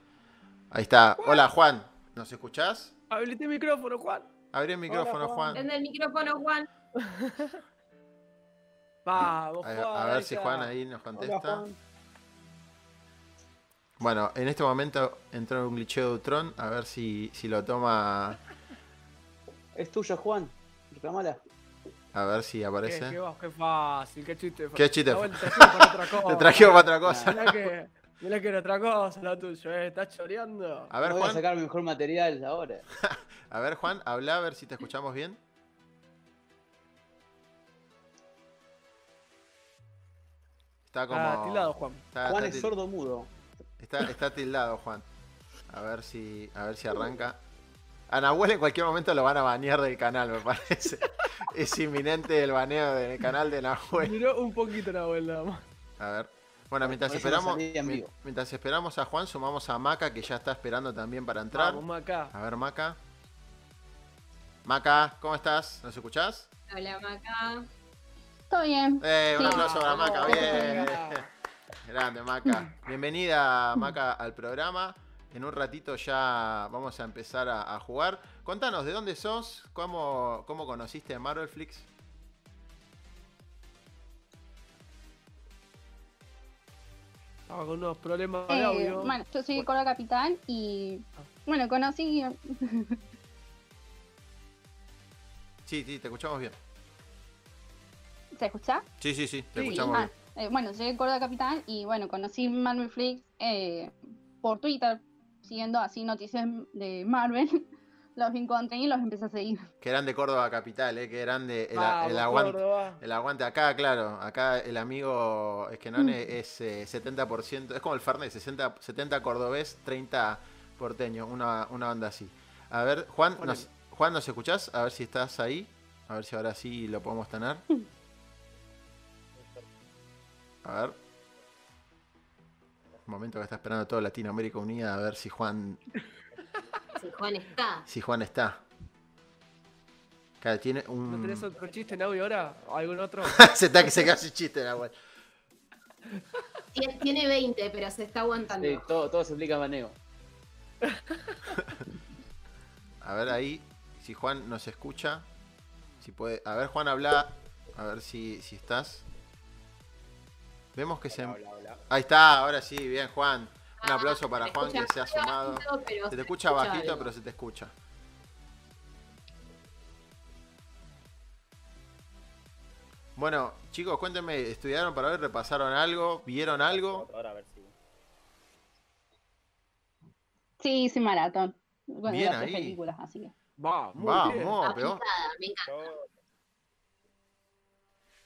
Ahí está. Hola Juan, ¿nos escuchás? Habilité el micrófono, Juan. Abrí el micrófono, Juan. Prende el micrófono, Juan. Vamos, A, Juan. a ver si. Juan ahí nos contesta. Hola, Juan. Bueno, en este momento entró un glitcheo de Ultron, a ver si, si lo toma, Es tuyo, Juan. Reclamala. a ver si Qué, aparece. qué, qué fácil, qué chiste. Qué chiste. Te trajimos para otra cosa. Te trajimos para otra cosa. Mirá que, era otra cosa lo tuyo, eh. Estás choreando. A ver, voy a sacar mi mejor material ahora. A ver, Juan, habla a ver si te escuchamos bien. Está como. Ah, tildado, Juan. Está, Juan está es sordo mudo. Está, está tildado, Juan. A ver si, a ver si arranca. A Nahuel en cualquier momento lo van a banear del canal, me parece. es inminente el baneo del canal de Nahuel. Miró un poquito la vuelta más. A ver. Bueno, mientras esperamos, mientras esperamos a Juan, sumamos a Maca que ya está esperando también para entrar. Vamos, Maca. A ver, Maca. Maca, ¿cómo estás? ¿Nos escuchás? Hola, Maca. Todo bien. Eh, un Sí. aplauso para Maca, Vamos, bien. Maca. Grande, Maca. Bienvenida, Maca, al programa. En un ratito ya vamos a empezar a, a jugar. Contanos, ¿de dónde sos? ¿Cómo, cómo conociste Marvel Flix? Estaba con unos problemas de Eh, audio. bueno, yo soy de Córdoba Capital y bueno, conocí. Sí, sí, te escuchamos bien. ¿Se escucha? Sí, sí, sí, te Sí. escuchamos Ah, bien. eh, bueno, soy de Córdoba Capital y bueno, conocí Marvel Flix eh, por Twitter, siguiendo así noticias de Marvel. Los encontré y los empecé a seguir. Que eran de Córdoba Capital, ¿eh? que eran de el, aguante. Córdoba. El aguante acá, claro. Acá el amigo Esquenone Mm. es eh, 70%, es como el Fernet, 60, 70 cordobés, 30 porteño, una, una onda así. A ver, Juan, nos, Juan, ¿nos escuchás? A ver si estás ahí. A ver si ahora sí lo podemos tener. A ver. Un momento que está esperando toda Latinoamérica Unida a ver si Juan, Si Juan está. si Juan está. Claro, tiene ¿No un... tenés otro chiste en audio ahora? ¿O algún otro? se está que se queda sin chiste, la wea. Tien- Tiene 20, pero se está aguantando. Sí, todo, todo se explica a Maneo. A ver ahí, si Juan nos escucha. Si puede. A ver, Juan, habla. A ver si, si estás. Vemos que se. Ahí está, ahora sí, bien, Juan. Un aplauso para Juan que se ha sumado. bajito, Se se te escucha escucha bajito, algo. pero se te escucha. Bueno, chicos, cuéntenme, ¿estudiaron para hoy? ¿Repasaron algo? ¿Vieron algo? Ahora a ver si. Sí, hice maratón. Bueno, Bien ahí. películas, así que. Va, muy bien. Vamos, pegó, Aplicada, me encanta.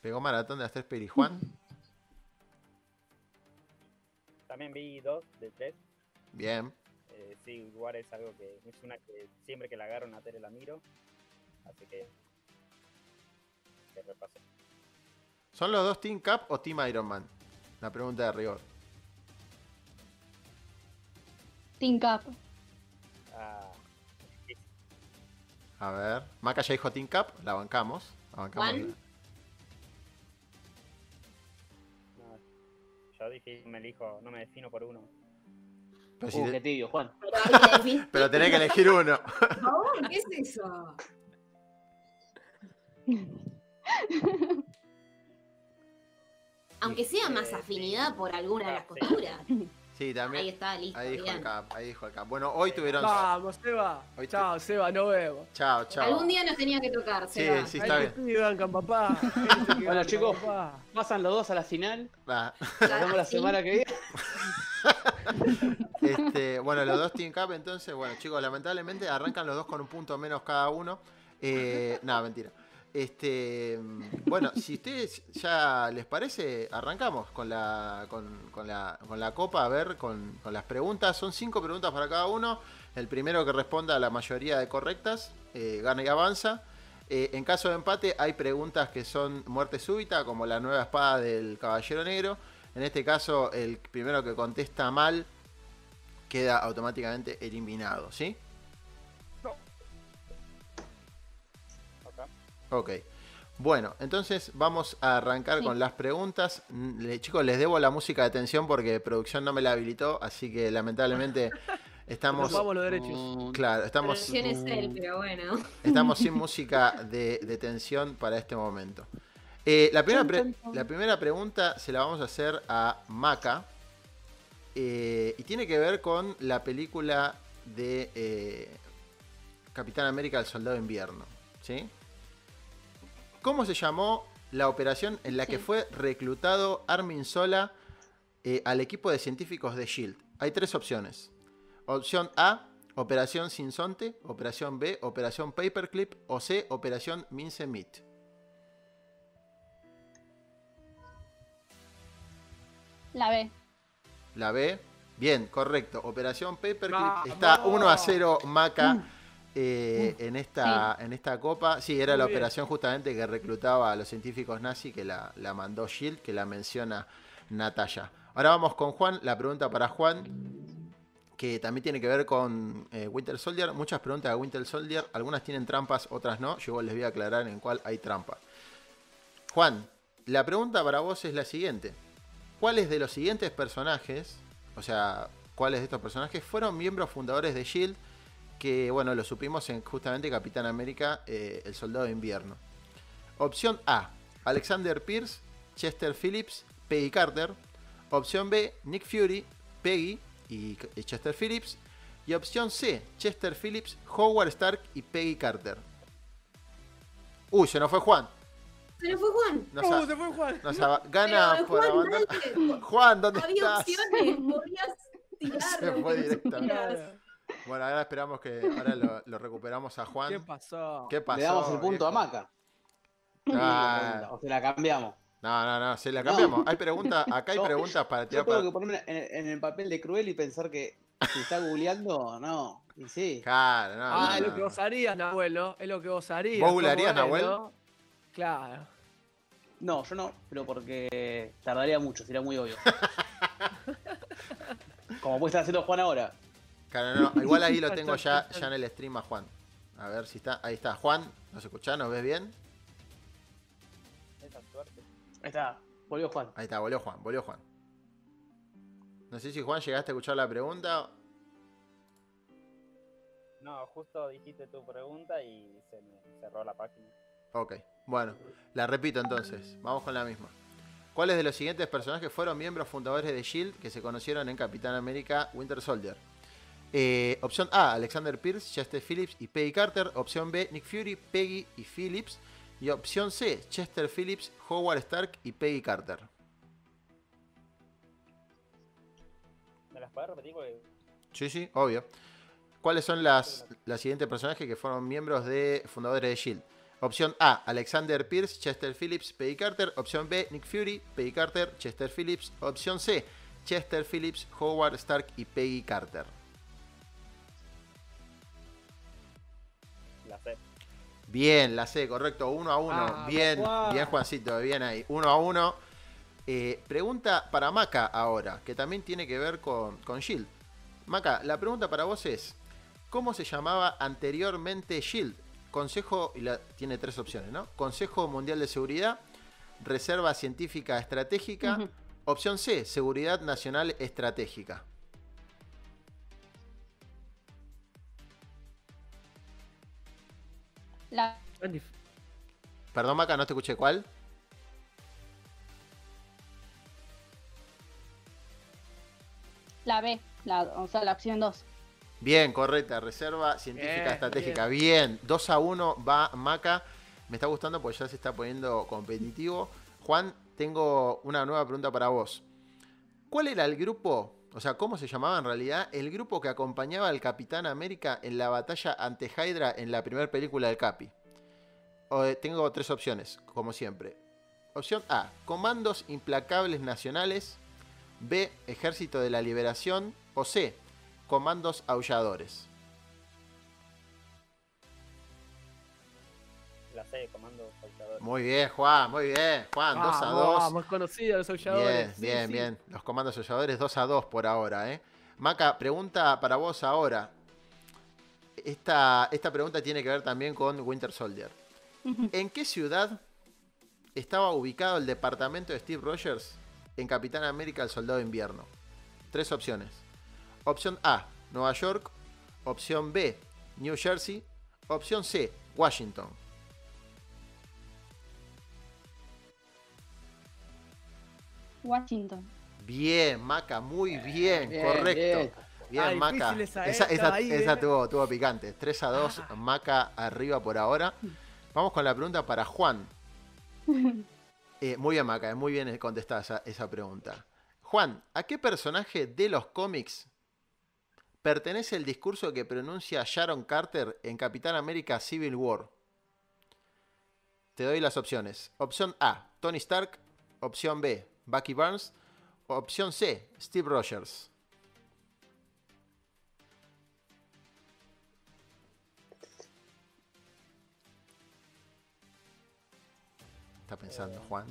pegó maratón de las tres pelis. También vi dos de tres. bien. Eh, sí, igual es algo que es una que siempre que la agarro una tele la miro. Así que. Que repasé. ¿Son los dos Team Cap o Team Iron Man? La pregunta de rigor. Team Cap. Ah, A ver. Maca ya dijo Team Cap, la bancamos. La bancamos. Yo dije, me elijo, no me defino por uno. Pero, si Uh, te- qué tibio, Juan. Pero hay que definir. pero tenés que elegir uno. ¿qué es eso? Aunque sea más Eh, afinidad por alguna de las Ah, sí. Sí, también. Ahí está, listo. Ahí dijo el. Cap, ahí dijo el Cap. Bueno, hoy tuvieron. Vamos, Seba. Hoy Chao, Seba, nos vemos. Chao, chao. Algún día nos tenía que tocar, Sí, Seba. sí, Ahí está bien. bancan, papá. Que Bueno, chicos, papá. pasan los dos a la final. Va. Nos vemos la sí. semana que viene. Este, bueno, los dos Team Cap, entonces, bueno, chicos, lamentablemente arrancan los dos con un punto menos cada uno. Eh, nada, mentira. Este, bueno, si ustedes ya les parece, arrancamos con la, con la, con la copa, a ver, con, con las preguntas. Son cinco preguntas para cada uno. El primero que responda a la mayoría de correctas eh, gana y avanza. Eh, en caso de empate hay preguntas que son muerte súbita, como la nueva espada del Caballero Negro. En este caso, el primero que contesta mal queda automáticamente eliminado, ¿sí? Ok. Bueno, entonces vamos a arrancar Sí. con las preguntas. Mm, le- chicos, les debo la música de tensión porque producción no me la habilitó, así que lamentablemente estamos... Vamos los derechos. Claro, estamos, es él, pero bueno. estamos sin música de, de tensión para este momento. Eh, primera pre- la primera pregunta se la vamos a hacer a Maca. eh, y tiene que ver con la película de eh, Capitán América, el Soldado de Invierno. ¿sí? ¿Cómo se llamó la operación en la que fue reclutado Armin Sola eh, al equipo de científicos de SHIELD? Hay tres opciones. Opción A, Operación Sinsonte. Operación B, Operación Paperclip. O C, Operación Mince Meat. La B. La B. Bien, correcto. Operación Paperclip. Está 1 a 0 Maca eh, en, esta, en esta copa. Sí, era Muy la bien. operación justamente que reclutaba a los científicos nazis que la, la mandó Shield, que la menciona Natalia. Ahora vamos con Juan. La pregunta para Juan, que también tiene que ver con eh, Winter Soldier. Muchas preguntas de Winter Soldier. Algunas tienen trampas, otras no. Yo les voy a aclarar en cuál hay trampa. Juan, la pregunta para vos es la siguiente. ¿Cuáles de los siguientes personajes, o sea, cuáles de estos personajes fueron miembros fundadores de Shield? Que, bueno, lo supimos en justamente Capitán América, eh, el Soldado de Invierno. Opción A, Alexander Pierce, Chester Phillips, Peggy Carter. Opción B, Nick Fury, Peggy y Chester Phillips. Y opción C, Chester Phillips, Howard Stark y Peggy Carter. Uy, se nos fue Juan. Se nos fue Juan. No sa- Uh, se fue Juan. no sa- gana Pero, por Juan, abandonar. dale. Juan, ¿dónde Había estás? opciones, podías tirar. Se fue directamente. Bueno, ahora esperamos que ahora lo, lo recuperamos a Juan. ¿Qué pasó? ¿Qué pasó? Le damos el punto a? Maca. Ah, O se la cambiamos. no, no, no, se la cambiamos. Hay preguntas, acá hay Yo- preguntas para Yo tirar tengo para. que ponerme en, en el papel de Cruel y pensar que si está googleando, no. Y sí. Claro, no, Ah, no, es lo no. que vos harías, Nahuel, ¿no? Es lo que vos harías. ¿Vos googlearías, Nahuel? ¿no? Claro. No, yo no, pero porque tardaría mucho, sería muy obvio. Como puede estar haciendo Juan ahora. Claro, no, igual ahí lo tengo ya, ya en el stream a Juan. A ver si está. Ahí está. Juan, ¿nos escuchás? ¿Nos ves bien? Esa suerte. Ahí está, volvió Juan. Ahí está, volvió Juan, volvió Juan. No sé si Juan llegaste a escuchar la pregunta. No, justo dijiste tu pregunta y se me cerró la página. Ok, bueno, la repito entonces. Vamos con la misma. ¿Cuáles de los siguientes personajes fueron miembros fundadores de Shield que se conocieron en Capitán América Winter Soldier? Eh, opción A, Alexander Pierce, Chester Phillips y Peggy Carter. Opción B, Nick Fury, Peggy y Phillips. Y opción C, Chester Phillips, Howard Stark y Peggy Carter. ¿Me las puedes repetir? Porque Sí, sí, obvio. ¿Cuáles son las, las siguientes personajes que fueron miembros de fundadores de Shield? Opción A, Alexander Pierce, Chester Phillips, Peggy Carter. Opción B, Nick Fury, Peggy Carter, Chester Phillips. Opción C, Chester Phillips, Howard Stark y Peggy Carter. Bien, la C, correcto, uno a uno. Ah, bien, bien Juancito, bien ahí. Uno a uno. Eh, pregunta para Maca ahora, que también tiene que ver con, con Shield. Maca, la pregunta para vos es, ¿cómo se llamaba anteriormente Shield? Consejo, y la, tiene tres opciones, ¿no? Consejo Mundial de Seguridad, Reserva Científica Estratégica, opción C, Seguridad Nacional Estratégica. La, Perdón, Maca, no te escuché cuál. la B, la, o sea, la opción 2. Bien, correcta. Reserva científica Bien, estratégica. Bien. 2 a 1 va Maca. Me está gustando porque ya se está poniendo competitivo. Juan, tengo una nueva pregunta para vos. ¿Cuál era el grupo, o sea, ¿cómo se llamaba en realidad? El grupo que acompañaba al Capitán América en la batalla ante Hydra en la primera película del Capi. O, eh, tengo tres opciones, como siempre. Opción A, Comandos Implacables Nacionales. B, Ejército de la Liberación. O C, Comandos Aulladores. La C, Comandos muy bien, Juan, muy bien. Juan, 2 a Vamos, 2. Vamos, conocido los aulladores. Bien, Sí, bien, sí. bien. Los comandos aulladores 2 a 2 por ahora, ¿eh? Maca, pregunta para vos ahora. Esta, esta pregunta tiene que ver también con Winter Soldier. ¿En qué ciudad estaba ubicado el departamento de Steve Rogers en Capitán América el Soldado de Invierno? Tres opciones. Opción A, Nueva York. Opción B, New Jersey. Opción C, Washington. Washington. Bien, Maca, muy bien, bien, correcto. bien. Bien, Ah, Maca. esa, Esa, eh, esa- estaba ahí, esa tuvo, tuvo picante. 3 a 2, Maca arriba por ahora. Vamos con la pregunta para Juan. Eh, muy bien, Maca, eh, muy bien contestada esa, esa pregunta. Juan, ¿a qué personaje de los cómics pertenece el discurso que pronuncia Sharon Carter en Capitán América Civil War? Te doy las opciones. Opción A, Tony Stark. Opción B, Bucky Barnes. Opción C, Steve Rogers. Está pensando Juan.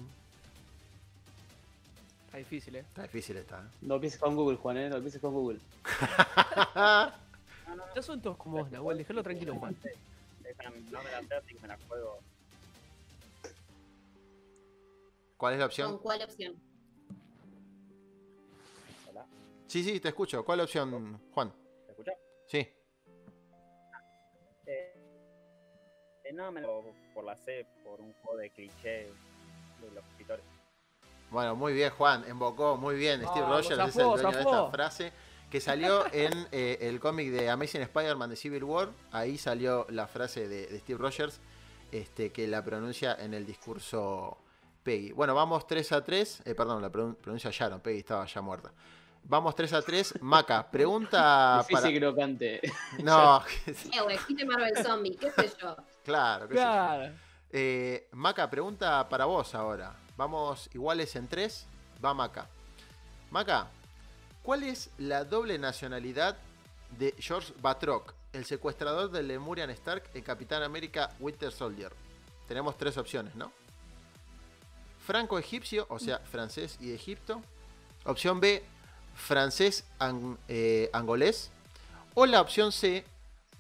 Está difícil, eh. Está difícil esta. ¿eh? No empieces con Google, Juan, ¿eh? No empieces con Google. Ya son todos como vos, Nahuel. Déjalo tranquilo, Juan. No me la me la juego. ¿Cuál es la ¿Con opción? cuál opción? Hola, Sí, sí, te escucho. ¿Cuál opción, Juan? ¿te escuchás? Sí. Eh, eh, no, me lo por la C, por un juego de cliché de los escritores. Bueno, muy bien, Juan. Invocó muy bien. Steve Vamos, Rogers es el zafó, dueño de esta frase. Que salió en eh, el cómic de Amazing Spider-Man de Civil War. Ahí salió la frase de, de Steve Rogers. Este, que la pronuncia en el discurso Peggy. Bueno, vamos 3 a 3. Eh, perdón, la pronun- pronuncia Sharon. Peggy estaba ya muerta. Vamos 3 a 3. Maca, pregunta Difícil para. que no cante. No, Eh, güey, Marvel Zombie, qué sé yo. claro, qué sé yo. Claro. Eh, Maca, pregunta para vos ahora. Vamos iguales en tres. Va Maca. Maca, ¿cuál es la doble nacionalidad de George Batroc, el secuestrador de Lemurian Stark en Capitán América Winter Soldier? Tenemos tres opciones, ¿no? Franco-egipcio, o sea, francés y de Egipto. Opción B, francés ang- eh, angolés. O la opción C,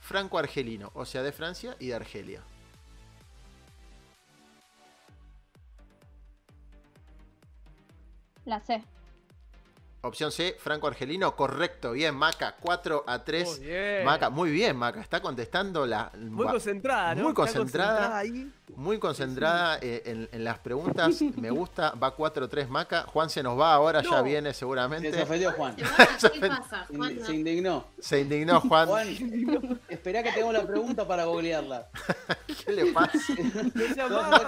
franco-argelino, o sea, de Francia y de Argelia. La C. Opción C, Franco Argelino, correcto, bien, Maca, 4 a 3. Muy bien. Maca, muy bien, Maca, está contestando la. Muy concentrada, ¿no? Muy Está concentrada. ahí. Muy concentrada eh, en, en las preguntas. Me gusta, va 4-3 Maca. Juan se nos va ahora, ya viene seguramente. Se ofendió Juan. ¿Qué pasa, Se, Juan? No. se indignó. Se indignó Juan. Juan, esperá que tengo la pregunta para googlearla. ¿Qué le pasa? No sea ¿No vas a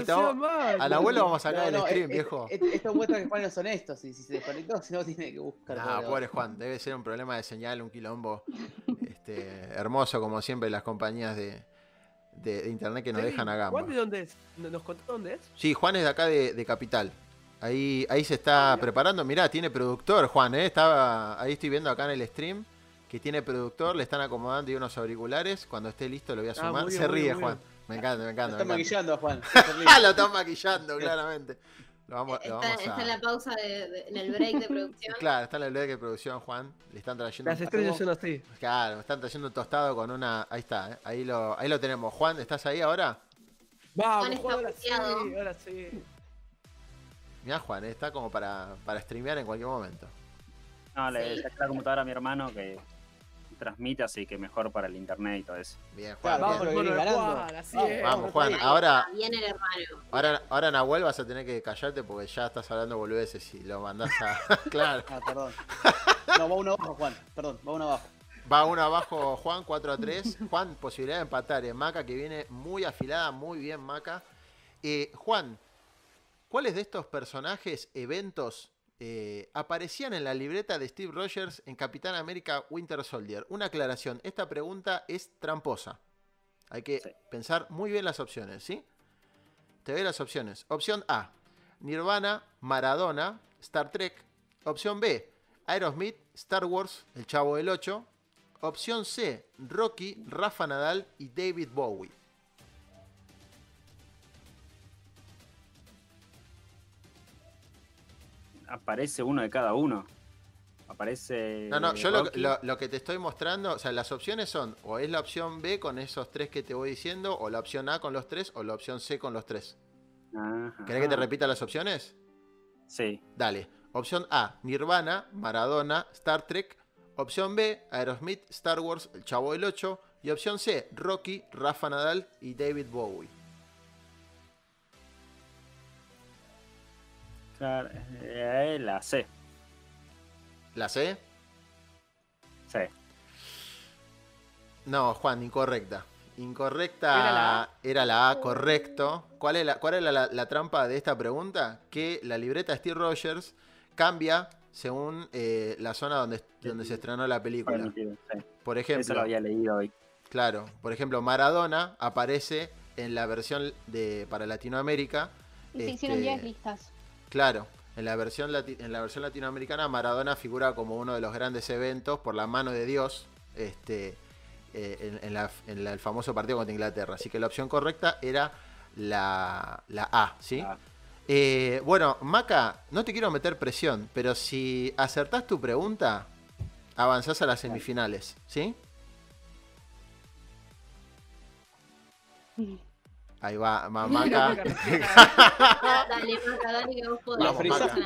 te sea vamos- a sacar No, no, stream, viejo. eh, Esto muestra que Juan no es honesto. Si, si se desconectó, si no tiene que buscar. Googleador. pobre Juan, debe ser un problema de señal, un quilombo este, hermoso, como siempre, las compañías de, de- de internet que nos Sí, dejan a gamba. ¿Juan de dónde es? ¿Nos contó dónde es? Sí, Juan es de acá de, de Capital. Ahí, ahí se está preparando. Mirá, tiene productor, Juan, ¿eh? Estaba, ahí estoy viendo acá en el stream que tiene productor, le están acomodando y unos auriculares. Cuando esté listo lo voy a Ah, sumar. bien, se ríe, bien, Juan. Me encanta, me encanta. Lo está me encanta. maquillando a Juan. Ah, lo están maquillando, claramente. Lo vamos, lo Está, vamos está en la pausa de, de- en el break de producción. Claro, está en el break de producción, Juan. Le están trayendo Las estrellas son así. Claro, me están trayendo un tostado con una. Ahí está, ¿eh? ahí, lo, ahí lo tenemos. Juan, ¿estás ahí ahora? Vamos, está Juan, ahora sí, ahora sí. Mirá, Juan, ¿eh? está como para, para streamear en cualquier momento. No, le Sí. saqué la computadora a mi hermano que transmite, así que mejor para el internet y todo eso. Bien, Juan. Claro, bien. Vamos, ganando. Juan, así Vamos, es. Vamos, Juan. Ahora, el hermano. ahora, ahora Nahuel vas a tener que callarte porque ya estás hablando boludeces y lo mandás a. claro. Ah, perdón. No, va uno abajo, Juan. Perdón, va uno abajo. Va uno abajo, Juan, 4 a 3. Juan, posibilidad de empatar en Maca, que viene muy afilada, muy bien Maca. Eh, Juan, ¿cuáles de estos personajes, eventos, eh, aparecían en la libreta de Steve Rogers en Capitán América Winter Soldier? Una aclaración, esta pregunta es tramposa. Hay que Sí. pensar muy bien las opciones, ¿sí? Te doy las opciones. Opción A, Nirvana, Maradona, Star Trek. Opción B, Aerosmith, Star Wars, El Chavo del 8. Opción C, Rocky, Rafa Nadal y David Bowie. Aparece uno de cada uno. Aparece. No, no, yo lo, lo que te estoy mostrando, o sea, las opciones son o es la opción B con esos tres que te voy diciendo, o la opción A con los tres, o la opción C con los tres. Ajá. ¿Querés que te repita las opciones? Sí. Dale. Opción A, Nirvana, Maradona, Star Trek. Opción B, Aerosmith, Star Wars, El Chavo del 8. Y opción C, Rocky, Rafa Nadal y David Bowie. Claro, eh, la C. ¿La C? Sí. No, Juan, incorrecta. Incorrecta ¿Era la A? era la A, correcto. ¿Cuál es, la, cuál es la, trampa de esta pregunta? Que la libreta de Steve Rogers cambia según eh, la zona donde, donde se estrenó la película. Por Eso lo ejemplo, había leído hoy. claro, por ejemplo, Maradona aparece en la versión de para Latinoamérica. Y se hicieron este, 10 listas. Claro, en la versión lati- en la versión latinoamericana Maradona figura como uno de los grandes eventos por la mano de Dios, este, eh, en, en la- en la- el famoso partido contra Inglaterra. Así que la opción correcta era la, la A, ¿sí? Eh, bueno, Maca, no te quiero meter presión, pero si acertás tu pregunta, avanzás a las semifinales, ¿sí? Ahí va, ma- Maca. Dale, Maca, dale que vos podés. Vamos, Maca.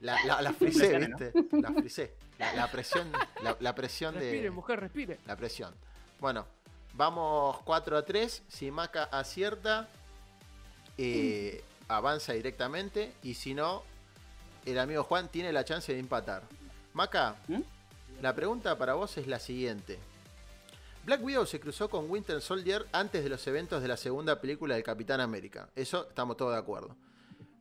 La, la, la frisé, ¿viste? La frisé. La, la presión, la, la presión Respire, de. mujer, respire. La presión. Bueno, vamos 4 a 3. Si Maca acierta, eh, avanza directamente. Y si no, el amigo Juan tiene la chance de empatar. Maca, la pregunta para vos es la siguiente. Black Widow se cruzó con Winter Soldier antes de los eventos de la segunda película del Capitán América. Eso estamos todos de acuerdo.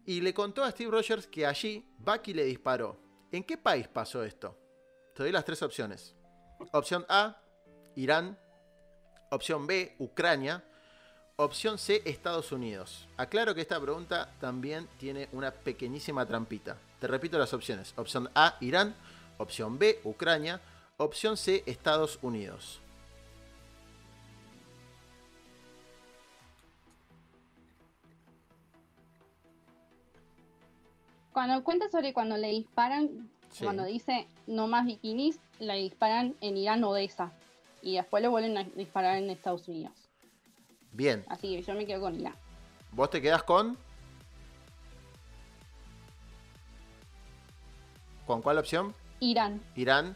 Y le contó a Steve Rogers que allí Bucky le disparó. ¿En qué país pasó esto? Te doy las tres opciones. Opción A, Irán. Opción B, Ucrania. Opción C, Estados Unidos. Aclaro que esta pregunta también tiene una pequeñísima trampita. Te repito las opciones. Opción A, Irán. Opción B, Ucrania. Opción C, Estados Unidos. Cuando cuenta sobre cuando le disparan, Sí. cuando dice no más bikinis, le disparan en Irán Odessa. Y después le vuelven a disparar en Estados Unidos. Bien. Así que yo me quedo con Irán. ¿Vos te quedás con? ¿Con cuál opción? Irán. Irán.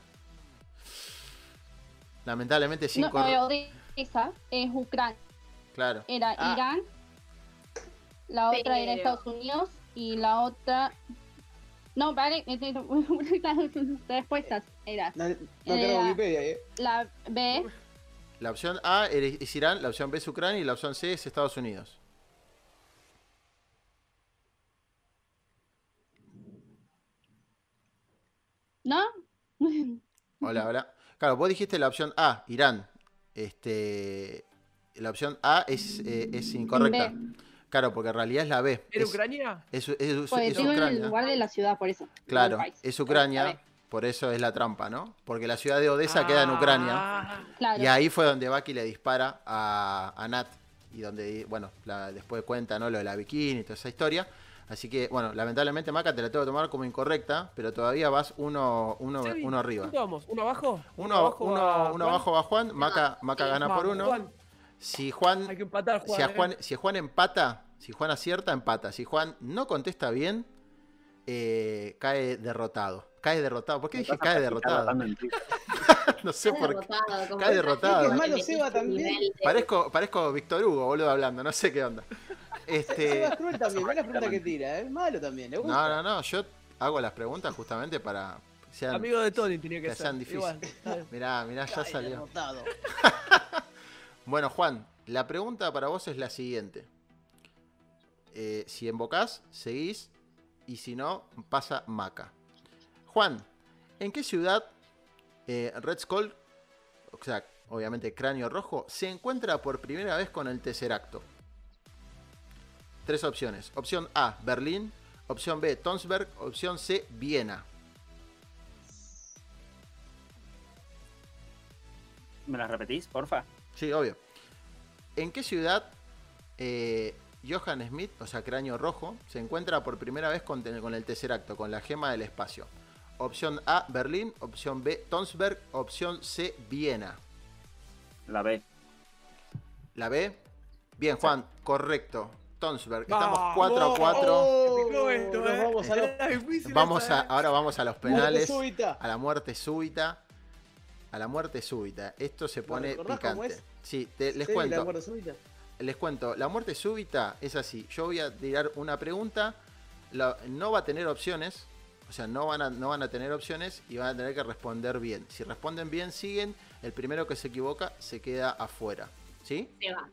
Lamentablemente sin No, Odessa es Ucrania. Claro. Era Ah. Irán. La otra era Estados Unidos. Y la otra. No, vale, las respuestas eran. No, no Era Wikipedia, eh. La B, La opción A es Irán, la opción B es Ucrania y la opción C es Estados Unidos. ¿no? Hola, hola. Claro, vos dijiste la opción A, Irán. Este, la opción A es, eh, es incorrecta. Claro, porque en realidad es la B. ¿Era Es- Ucrania? Es, es- es- Pues es digo en el Ucrania. lugar de la ciudad, por eso. Claro, es Ucrania. Por eso es la trampa, ¿no? Porque la ciudad de Odessa queda en Ucrania. Ah, Claro. Y ahí fue donde Bucky le dispara a, a Nat. Y donde, bueno, la- después cuenta, ¿no? Lo de la bikini y toda esa historia. Así que, bueno, lamentablemente, Maca, te la tengo que tomar como incorrecta, pero todavía vas uno, uno, uno arriba. ¿cuánto vamos? ¿Uno abajo? Uno, abajo uno, va uno Juan? abajo va Juan, Maca, Maca Sí, gana por uno. Si Juan, Hay que empatar, Juan. si, a eh. Juan, si Juan empata, si Juan acierta, empata. Si Juan no contesta bien, eh, cae derrotado. Cae derrotado. ¿Por qué dije cae derrotado? no sé por qué. Derrotado, Cae derrotado. Malo Seba también. Parezco, parezco Víctor Hugo, boludo, hablando. No sé qué onda. Este, Seba es cruel también, la pregunta que tira, es malo también, le gusta. no, no, no. Yo hago las preguntas justamente para sean, Amigo de Tony tenía que, que ser. sean difíciles. Mirá, mirá, ya salió. Bueno, Juan, la pregunta para vos es la siguiente. Eh, si invocás, seguís. Y si no, pasa Maca. Juan, ¿en qué ciudad eh, Red Skull, o sea, obviamente Cráneo Rojo, se encuentra por primera vez con el Tesseracto? Tres opciones. Opción A, Berlín. Opción B, Tonsberg. Opción C, Viena. ¿Me las repetís, porfa? Sí, obvio. ¿En qué ciudad eh, Johan Smith, o sea, cráneo rojo, se encuentra por primera vez con, con el Tesseracto, con la gema del espacio? Opción A, Berlín. Opción B, Tonsberg. Opción C, Viena. La B. ¿La B? Bien, Juan, correcto. Tonsberg. Estamos Vamos. 4 a 4. Complicó esto, Nos eh. vamos a los- Vamos a, eh. ahora vamos a los Muerte penales. súbita. A la muerte súbita. A la muerte súbita. Esto se pone picante. es? Sí, te- les Sí, cuento. la muerte súbita. Les cuento, la muerte súbita es así. Yo voy a tirar una pregunta, la- no va a tener opciones, o sea, no van, a, no van a tener opciones y van a tener que responder bien. Si responden bien, siguen. El primero que se equivoca se queda afuera. ¿Sí? Se va.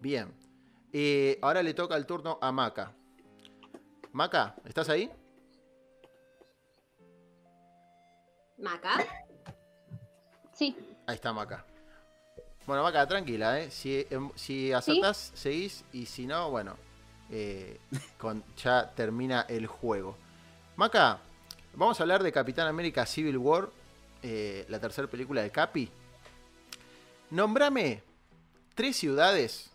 Bien. Eh, ahora le toca el turno a Maca. Maca, ¿estás ahí? Maca. Sí. Ahí está Maca. Bueno, Maca, tranquila, ¿eh? Si, em, si acertás, seguís. Y si no, bueno, eh, con, ya termina el juego. Maca, vamos a hablar de Capitán América Civil War, eh, la tercera película de Capi. Nombrame tres ciudades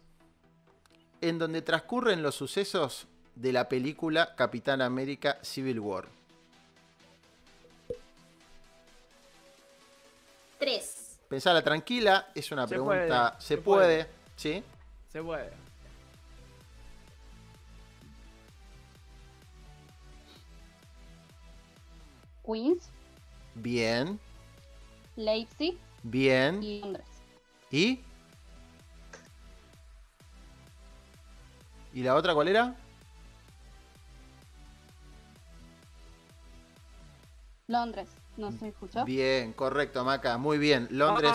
en donde transcurren los sucesos de la película Capitán América Civil War. Tres. Pensala tranquila, es una Se pregunta. puede, se, se puede, puede. ¿sí? Se puede. Queens, Bien, Leipzig bien. y Londres. ¿Y? ¿Y la otra cuál era? Londres, no se escuchó. Bien, correcto, Maca, muy bien. Londres.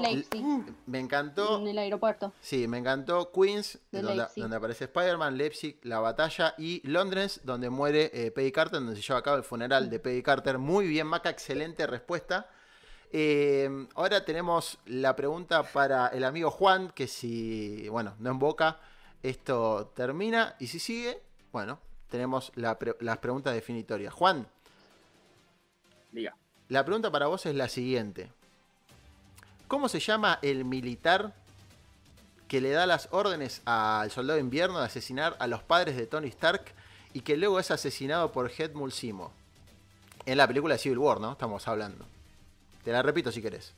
Leipzig, me encantó. en el aeropuerto. Sí, me encantó Queens, De donde, aparece Spider-Man, Leipzig, la batalla, y Londres, donde muere eh, Peggy Carter, donde se lleva a cabo el funeral de Peggy Carter. Muy bien, Maca, excelente respuesta. Eh, ahora tenemos la pregunta para el amigo Juan, que si, bueno, no emboca, esto termina, y si sigue, bueno, tenemos la pre- las preguntas definitorias. Juan, Diga. la pregunta para vos es la siguiente. ¿Cómo se llama el militar que le da las órdenes al soldado de invierno de asesinar a los padres de Tony Stark y que luego es asesinado por Hedmul Simo? En la película de Civil War, ¿no? Estamos hablando. Te la repito si querés.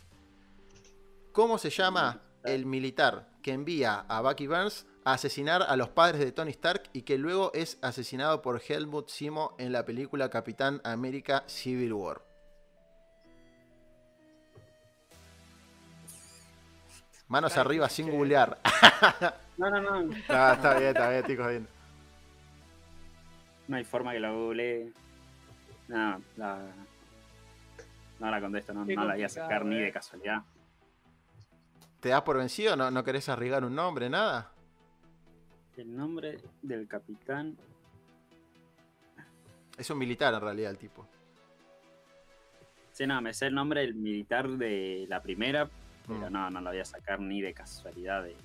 ¿Cómo se llama el militar que envía a Bucky Burns a asesinar a los padres de Tony Stark y que luego es asesinado por Helmut Simo en la película Capitán América Civil War? Manos arriba sin googlear. No, no, no. Ah, está bien, está bien, estoy jodiendo. No hay forma que la googlee. No, la. No la contesto, no, no la voy a sacar ni eh. de casualidad. ¿Te das por vencido? ¿No, no querés arriesgar un nombre, nada? El nombre del capitán. Es un militar en realidad el tipo. Sí, no, me sé el nombre del militar de la primera, pero Mm. no, no la voy a sacar ni de casualidad. de-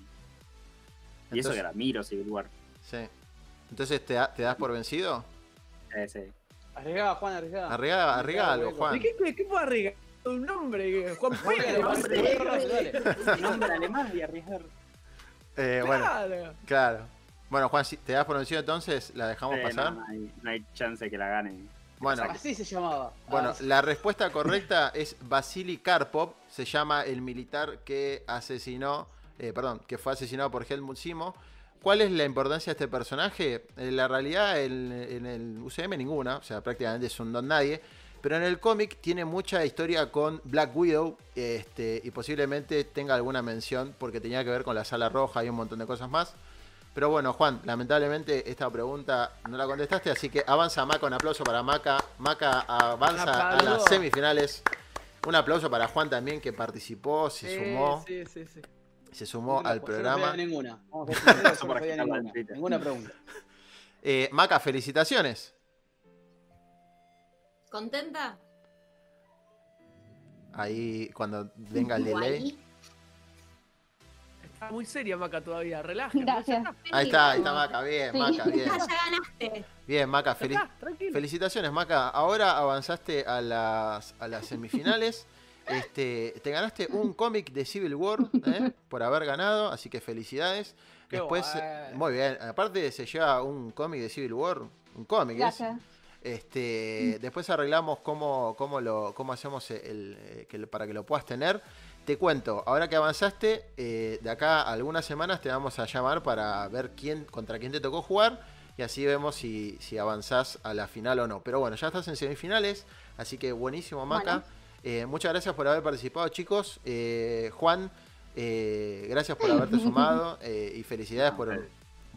Y eso que la miro, Civil War. Sí. Entonces, ¿te, da- te das por vencido? Eh, sí. Arriesgá, Juan, arriesgá. Arriesga, arriesga algo. Juan. ¿Y qué, qué, qué puedo arriesgar? Un nombre, Juan Pérez. Dale. nombre alemán a arriesgar. Eh, bueno, Claro. Bueno, Juan, si te das por vencido entonces, ¿la dejamos Sí, pasar? no, no hay, no hay chance que la gane. Bueno, Así se llamaba. Bueno, Ah, la respuesta correcta es Vasily Karpov, se llama el militar que asesinó, eh, perdón, que fue asesinado por Helmut Simo. ¿Cuál es la importancia de este personaje? En la realidad, el- en el UCM ninguna, o sea, prácticamente es un don nadie. Pero en el cómic tiene mucha historia con Black Widow este, y posiblemente tenga alguna mención porque tenía que ver con la sala roja y un montón de cosas más. Pero bueno, Juan, lamentablemente esta pregunta no la contestaste, así que avanza Maca, un aplauso para Maca. Maca avanza a las semifinales. Un aplauso para Juan también que participó, se sumó, Sí, sí, sí. se sumó no, al pues No programa. fallé ninguna. Vamos a no quitarla ninguna. Ninguna pregunta. Eh, Maca, felicitaciones. ¿Contenta? Ahí cuando venga el delay. Está muy seria Maca todavía, relájate. Gracias. Ahí está, ahí está Maca, bien, Sí. Maca, bien. Ya ganaste. Bien, Maca, tranquilo. Felicitaciones, Maca. Ahora avanzaste a las, a las semifinales. Este, te ganaste un cómic de Civil War ¿eh? por haber ganado, así que felicidades. Qué Después, bueno. muy bien, aparte se lleva un cómic de Civil War, un cómic, ¿es? Gracias. Este, después arreglamos cómo, cómo, lo, cómo hacemos el, eh, que lo- para que lo puedas tener. Te cuento, ahora que avanzaste, eh, de acá a algunas semanas te vamos a llamar para ver quién, contra quién te tocó jugar y así vemos si, si avanzás a la final o no. Pero bueno, ya estás en semifinales, así que buenísimo, Maca. Bueno. Eh, muchas gracias por haber participado, chicos. Eh, Juan, eh, gracias por haberte sumado eh, y felicidades por,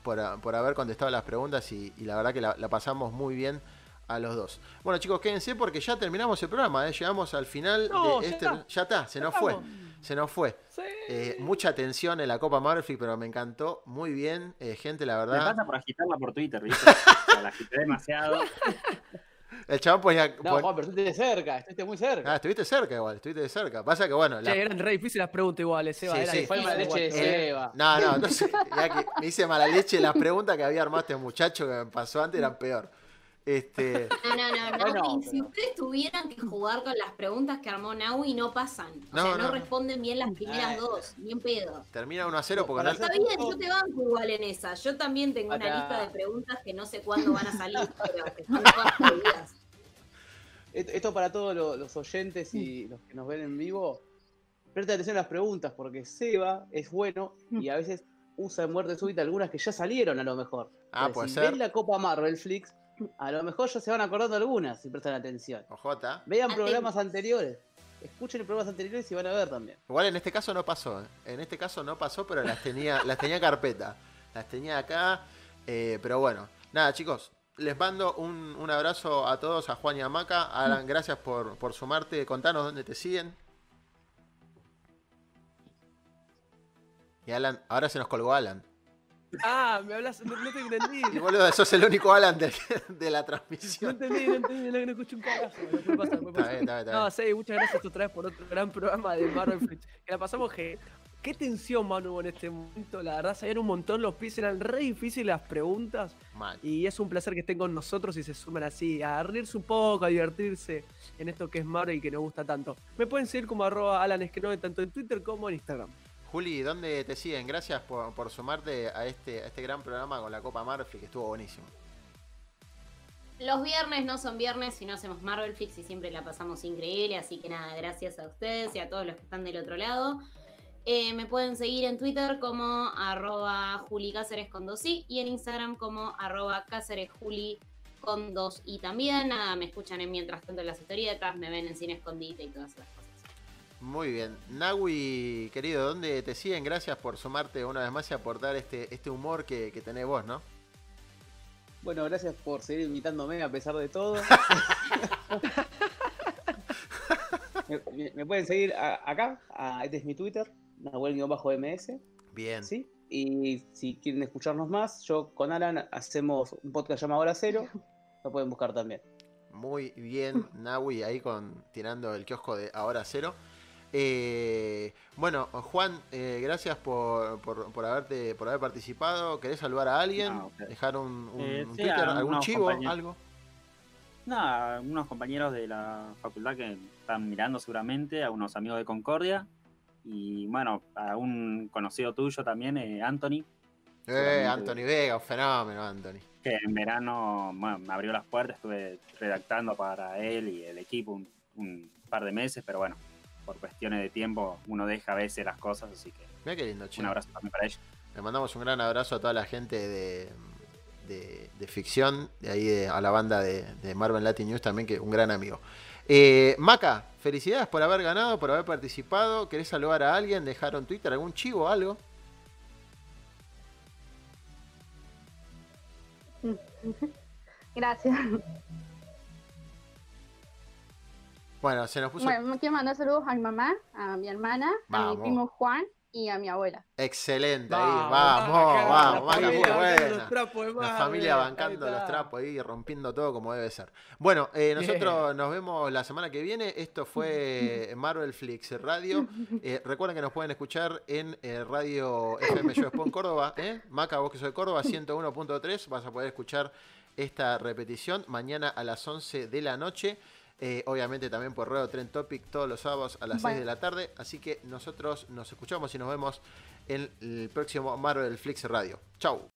por, por haber contestado las preguntas y, y la verdad que la, la pasamos muy bien a los dos. Bueno chicos, quédense porque ya terminamos el programa, ¿eh? llegamos al final No, de ya este... está. Ya está, se Ya nos fue. Se nos fue. Sí. Eh, mucha tensión en la Copa Murphy, pero me encantó. Muy bien, eh, gente, la Me verdad. pasa por agitarla por Twitter, ¿viste? O sea, la agité demasiado. El chabón ponía... No, pon- Juan, pero estuviste cerca, estuviste muy cerca. Ah, estuviste cerca igual, estuviste de cerca. Pasa que bueno, la- Che, eran re difíciles las preguntas iguales, Seba. Sí, era sí. Fue mala leche de. Seba. No, no, entonces, ya que me hice mala leche, las preguntas que había armado este muchacho que me pasó antes eran peor. Este, No, no, no, Bueno, Naui, si ustedes tuvieran que jugar con las preguntas que armó Naui, no pasan. O No, sea, no, no. responden bien las primeras Ay. dos, bien pedo. termina 1 a 0 porque no- Está bien, yo te banco igual en esa. Yo también tengo una lista de preguntas que no sé cuándo van a salir, pero que están todas. Esto, para todos lo- los oyentes y los que nos ven en vivo. Presta atención a las preguntas, porque Seba es bueno y a veces usa en muerte súbita algunas que ya salieron a lo mejor. Ah, Entonces, puede si ser. ven la Copa Marvel Flix, a lo mejor ya se van acordando algunas si prestan atención. Ojota. Vean programas anteriores. Escuchen programas anteriores y van a ver también. Igual en este caso no pasó. ¿eh? En este caso no pasó, pero las tenía, las tenía carpeta. Las tenía acá. eh, pero bueno, nada, chicos. Les mando un, un abrazo a todos, a Juan y a Maca. Alan, gracias por, por sumarte. Contanos dónde te siguen. Y Alan, ahora se nos colgó Alan. Ah, me hablas, no, no te entendí. Y boludo, sos el único Alan de, de la No transmisión. entendí, no entendí, no, no escuché un carajo. No Está bien, está bien, está No, sí, muchas gracias otra vez por otro gran programa de Marvel Flix. Que la pasamos que. Qué tensión, Manu, en este momento. La verdad, salieron un montón los pies, eran re difíciles las preguntas. Mal. Y es un placer que estén con nosotros y se sumen así, a reírse un poco, a divertirse en esto que es Marvel y que nos gusta tanto. Me pueden seguir como arroba Alan Esquenove tanto en Twitter como en Instagram. Juli, ¿dónde te siguen? Gracias por, sumarte a este, a este gran programa con la Copa Murphy, que estuvo buenísimo. Los viernes no son viernes si no hacemos Marvel Fix y siempre la pasamos increíble. Así que nada, gracias a ustedes y a todos los que están del otro lado. Eh, me pueden seguir en Twitter como arroba Juli con dos y en Instagram como arroba Cáceres Juli con dos i también. Nada, me escuchan en Mientras Tanto las historietas, me ven en Cine Escondite y esas cosas. Muy bien. Nahui, querido, ¿dónde te siguen? Gracias por sumarte una vez más y aportar este, este humor que, que tenés vos, ¿no? Bueno, gracias por seguir invitándome a pesar de todo. me, pueden seguir a- acá, a- este es mi Twitter, Nahuel-MS. Bien. ¿sí? Y si quieren escucharnos más, yo con Alan hacemos un podcast llamado Hora Cero, lo pueden buscar también. Muy bien, Nahui, ahí con tirando el kiosco de ahora cero. Eh, bueno, Juan, eh, gracias por, por, por haberte, por haber participado. ¿Querés saludar a alguien? No. ¿Dejar un, un- Eh, un sí, Twitter? ¿Algún chivo? compañeros. ¿Algo? Nada, unos compañeros de la facultad que están mirando seguramente, a unos amigos de Concordia. Y bueno, a un conocido tuyo también, eh, Anthony, Eh. Anthony Vega, un fenómeno, Anthony. que en verano bueno, me abrió las puertas, estuve redactando para él y el equipo un, un par de meses, pero bueno, por cuestiones de tiempo uno deja a veces las cosas, así que Mira qué lindo, che. un abrazo también para ellos. Le mandamos un gran abrazo a toda la gente de, de, de ficción, de ahí de- a la banda de, de Marvel Latin News también, que un gran amigo. Eh, Maca, felicidades por haber ganado, por haber participado. ¿Querés saludar a alguien? ¿Dejar un Twitter, algún chivo o algo? Gracias. Bueno, se nos puso Bueno, quiero mandar saludos a mi mamá, a mi hermana, a mi primo Juan y a mi abuela. excelente. Ahí, Vamos, vamos, la familia bancando buena. los trapos de La familia bancando los trapos ahí, rompiendo todo como debe ser. Bueno, eh, nosotros nos vemos la semana que viene. Esto fue Marvel Flix Radio. Eh, recuerden que nos pueden escuchar en eh, Radio FM Yo Córdoba. ¿eh? Maca, vos que soy de Córdoba, 101.3. Vas a poder escuchar esta repetición mañana a las 11 de la noche. Eh, obviamente también por Ruedo Trend Topic todos los sábados a las Bueno. 6 de la tarde. Así que nosotros nos escuchamos y nos vemos en el próximo Marvel Flix Radio. Chau.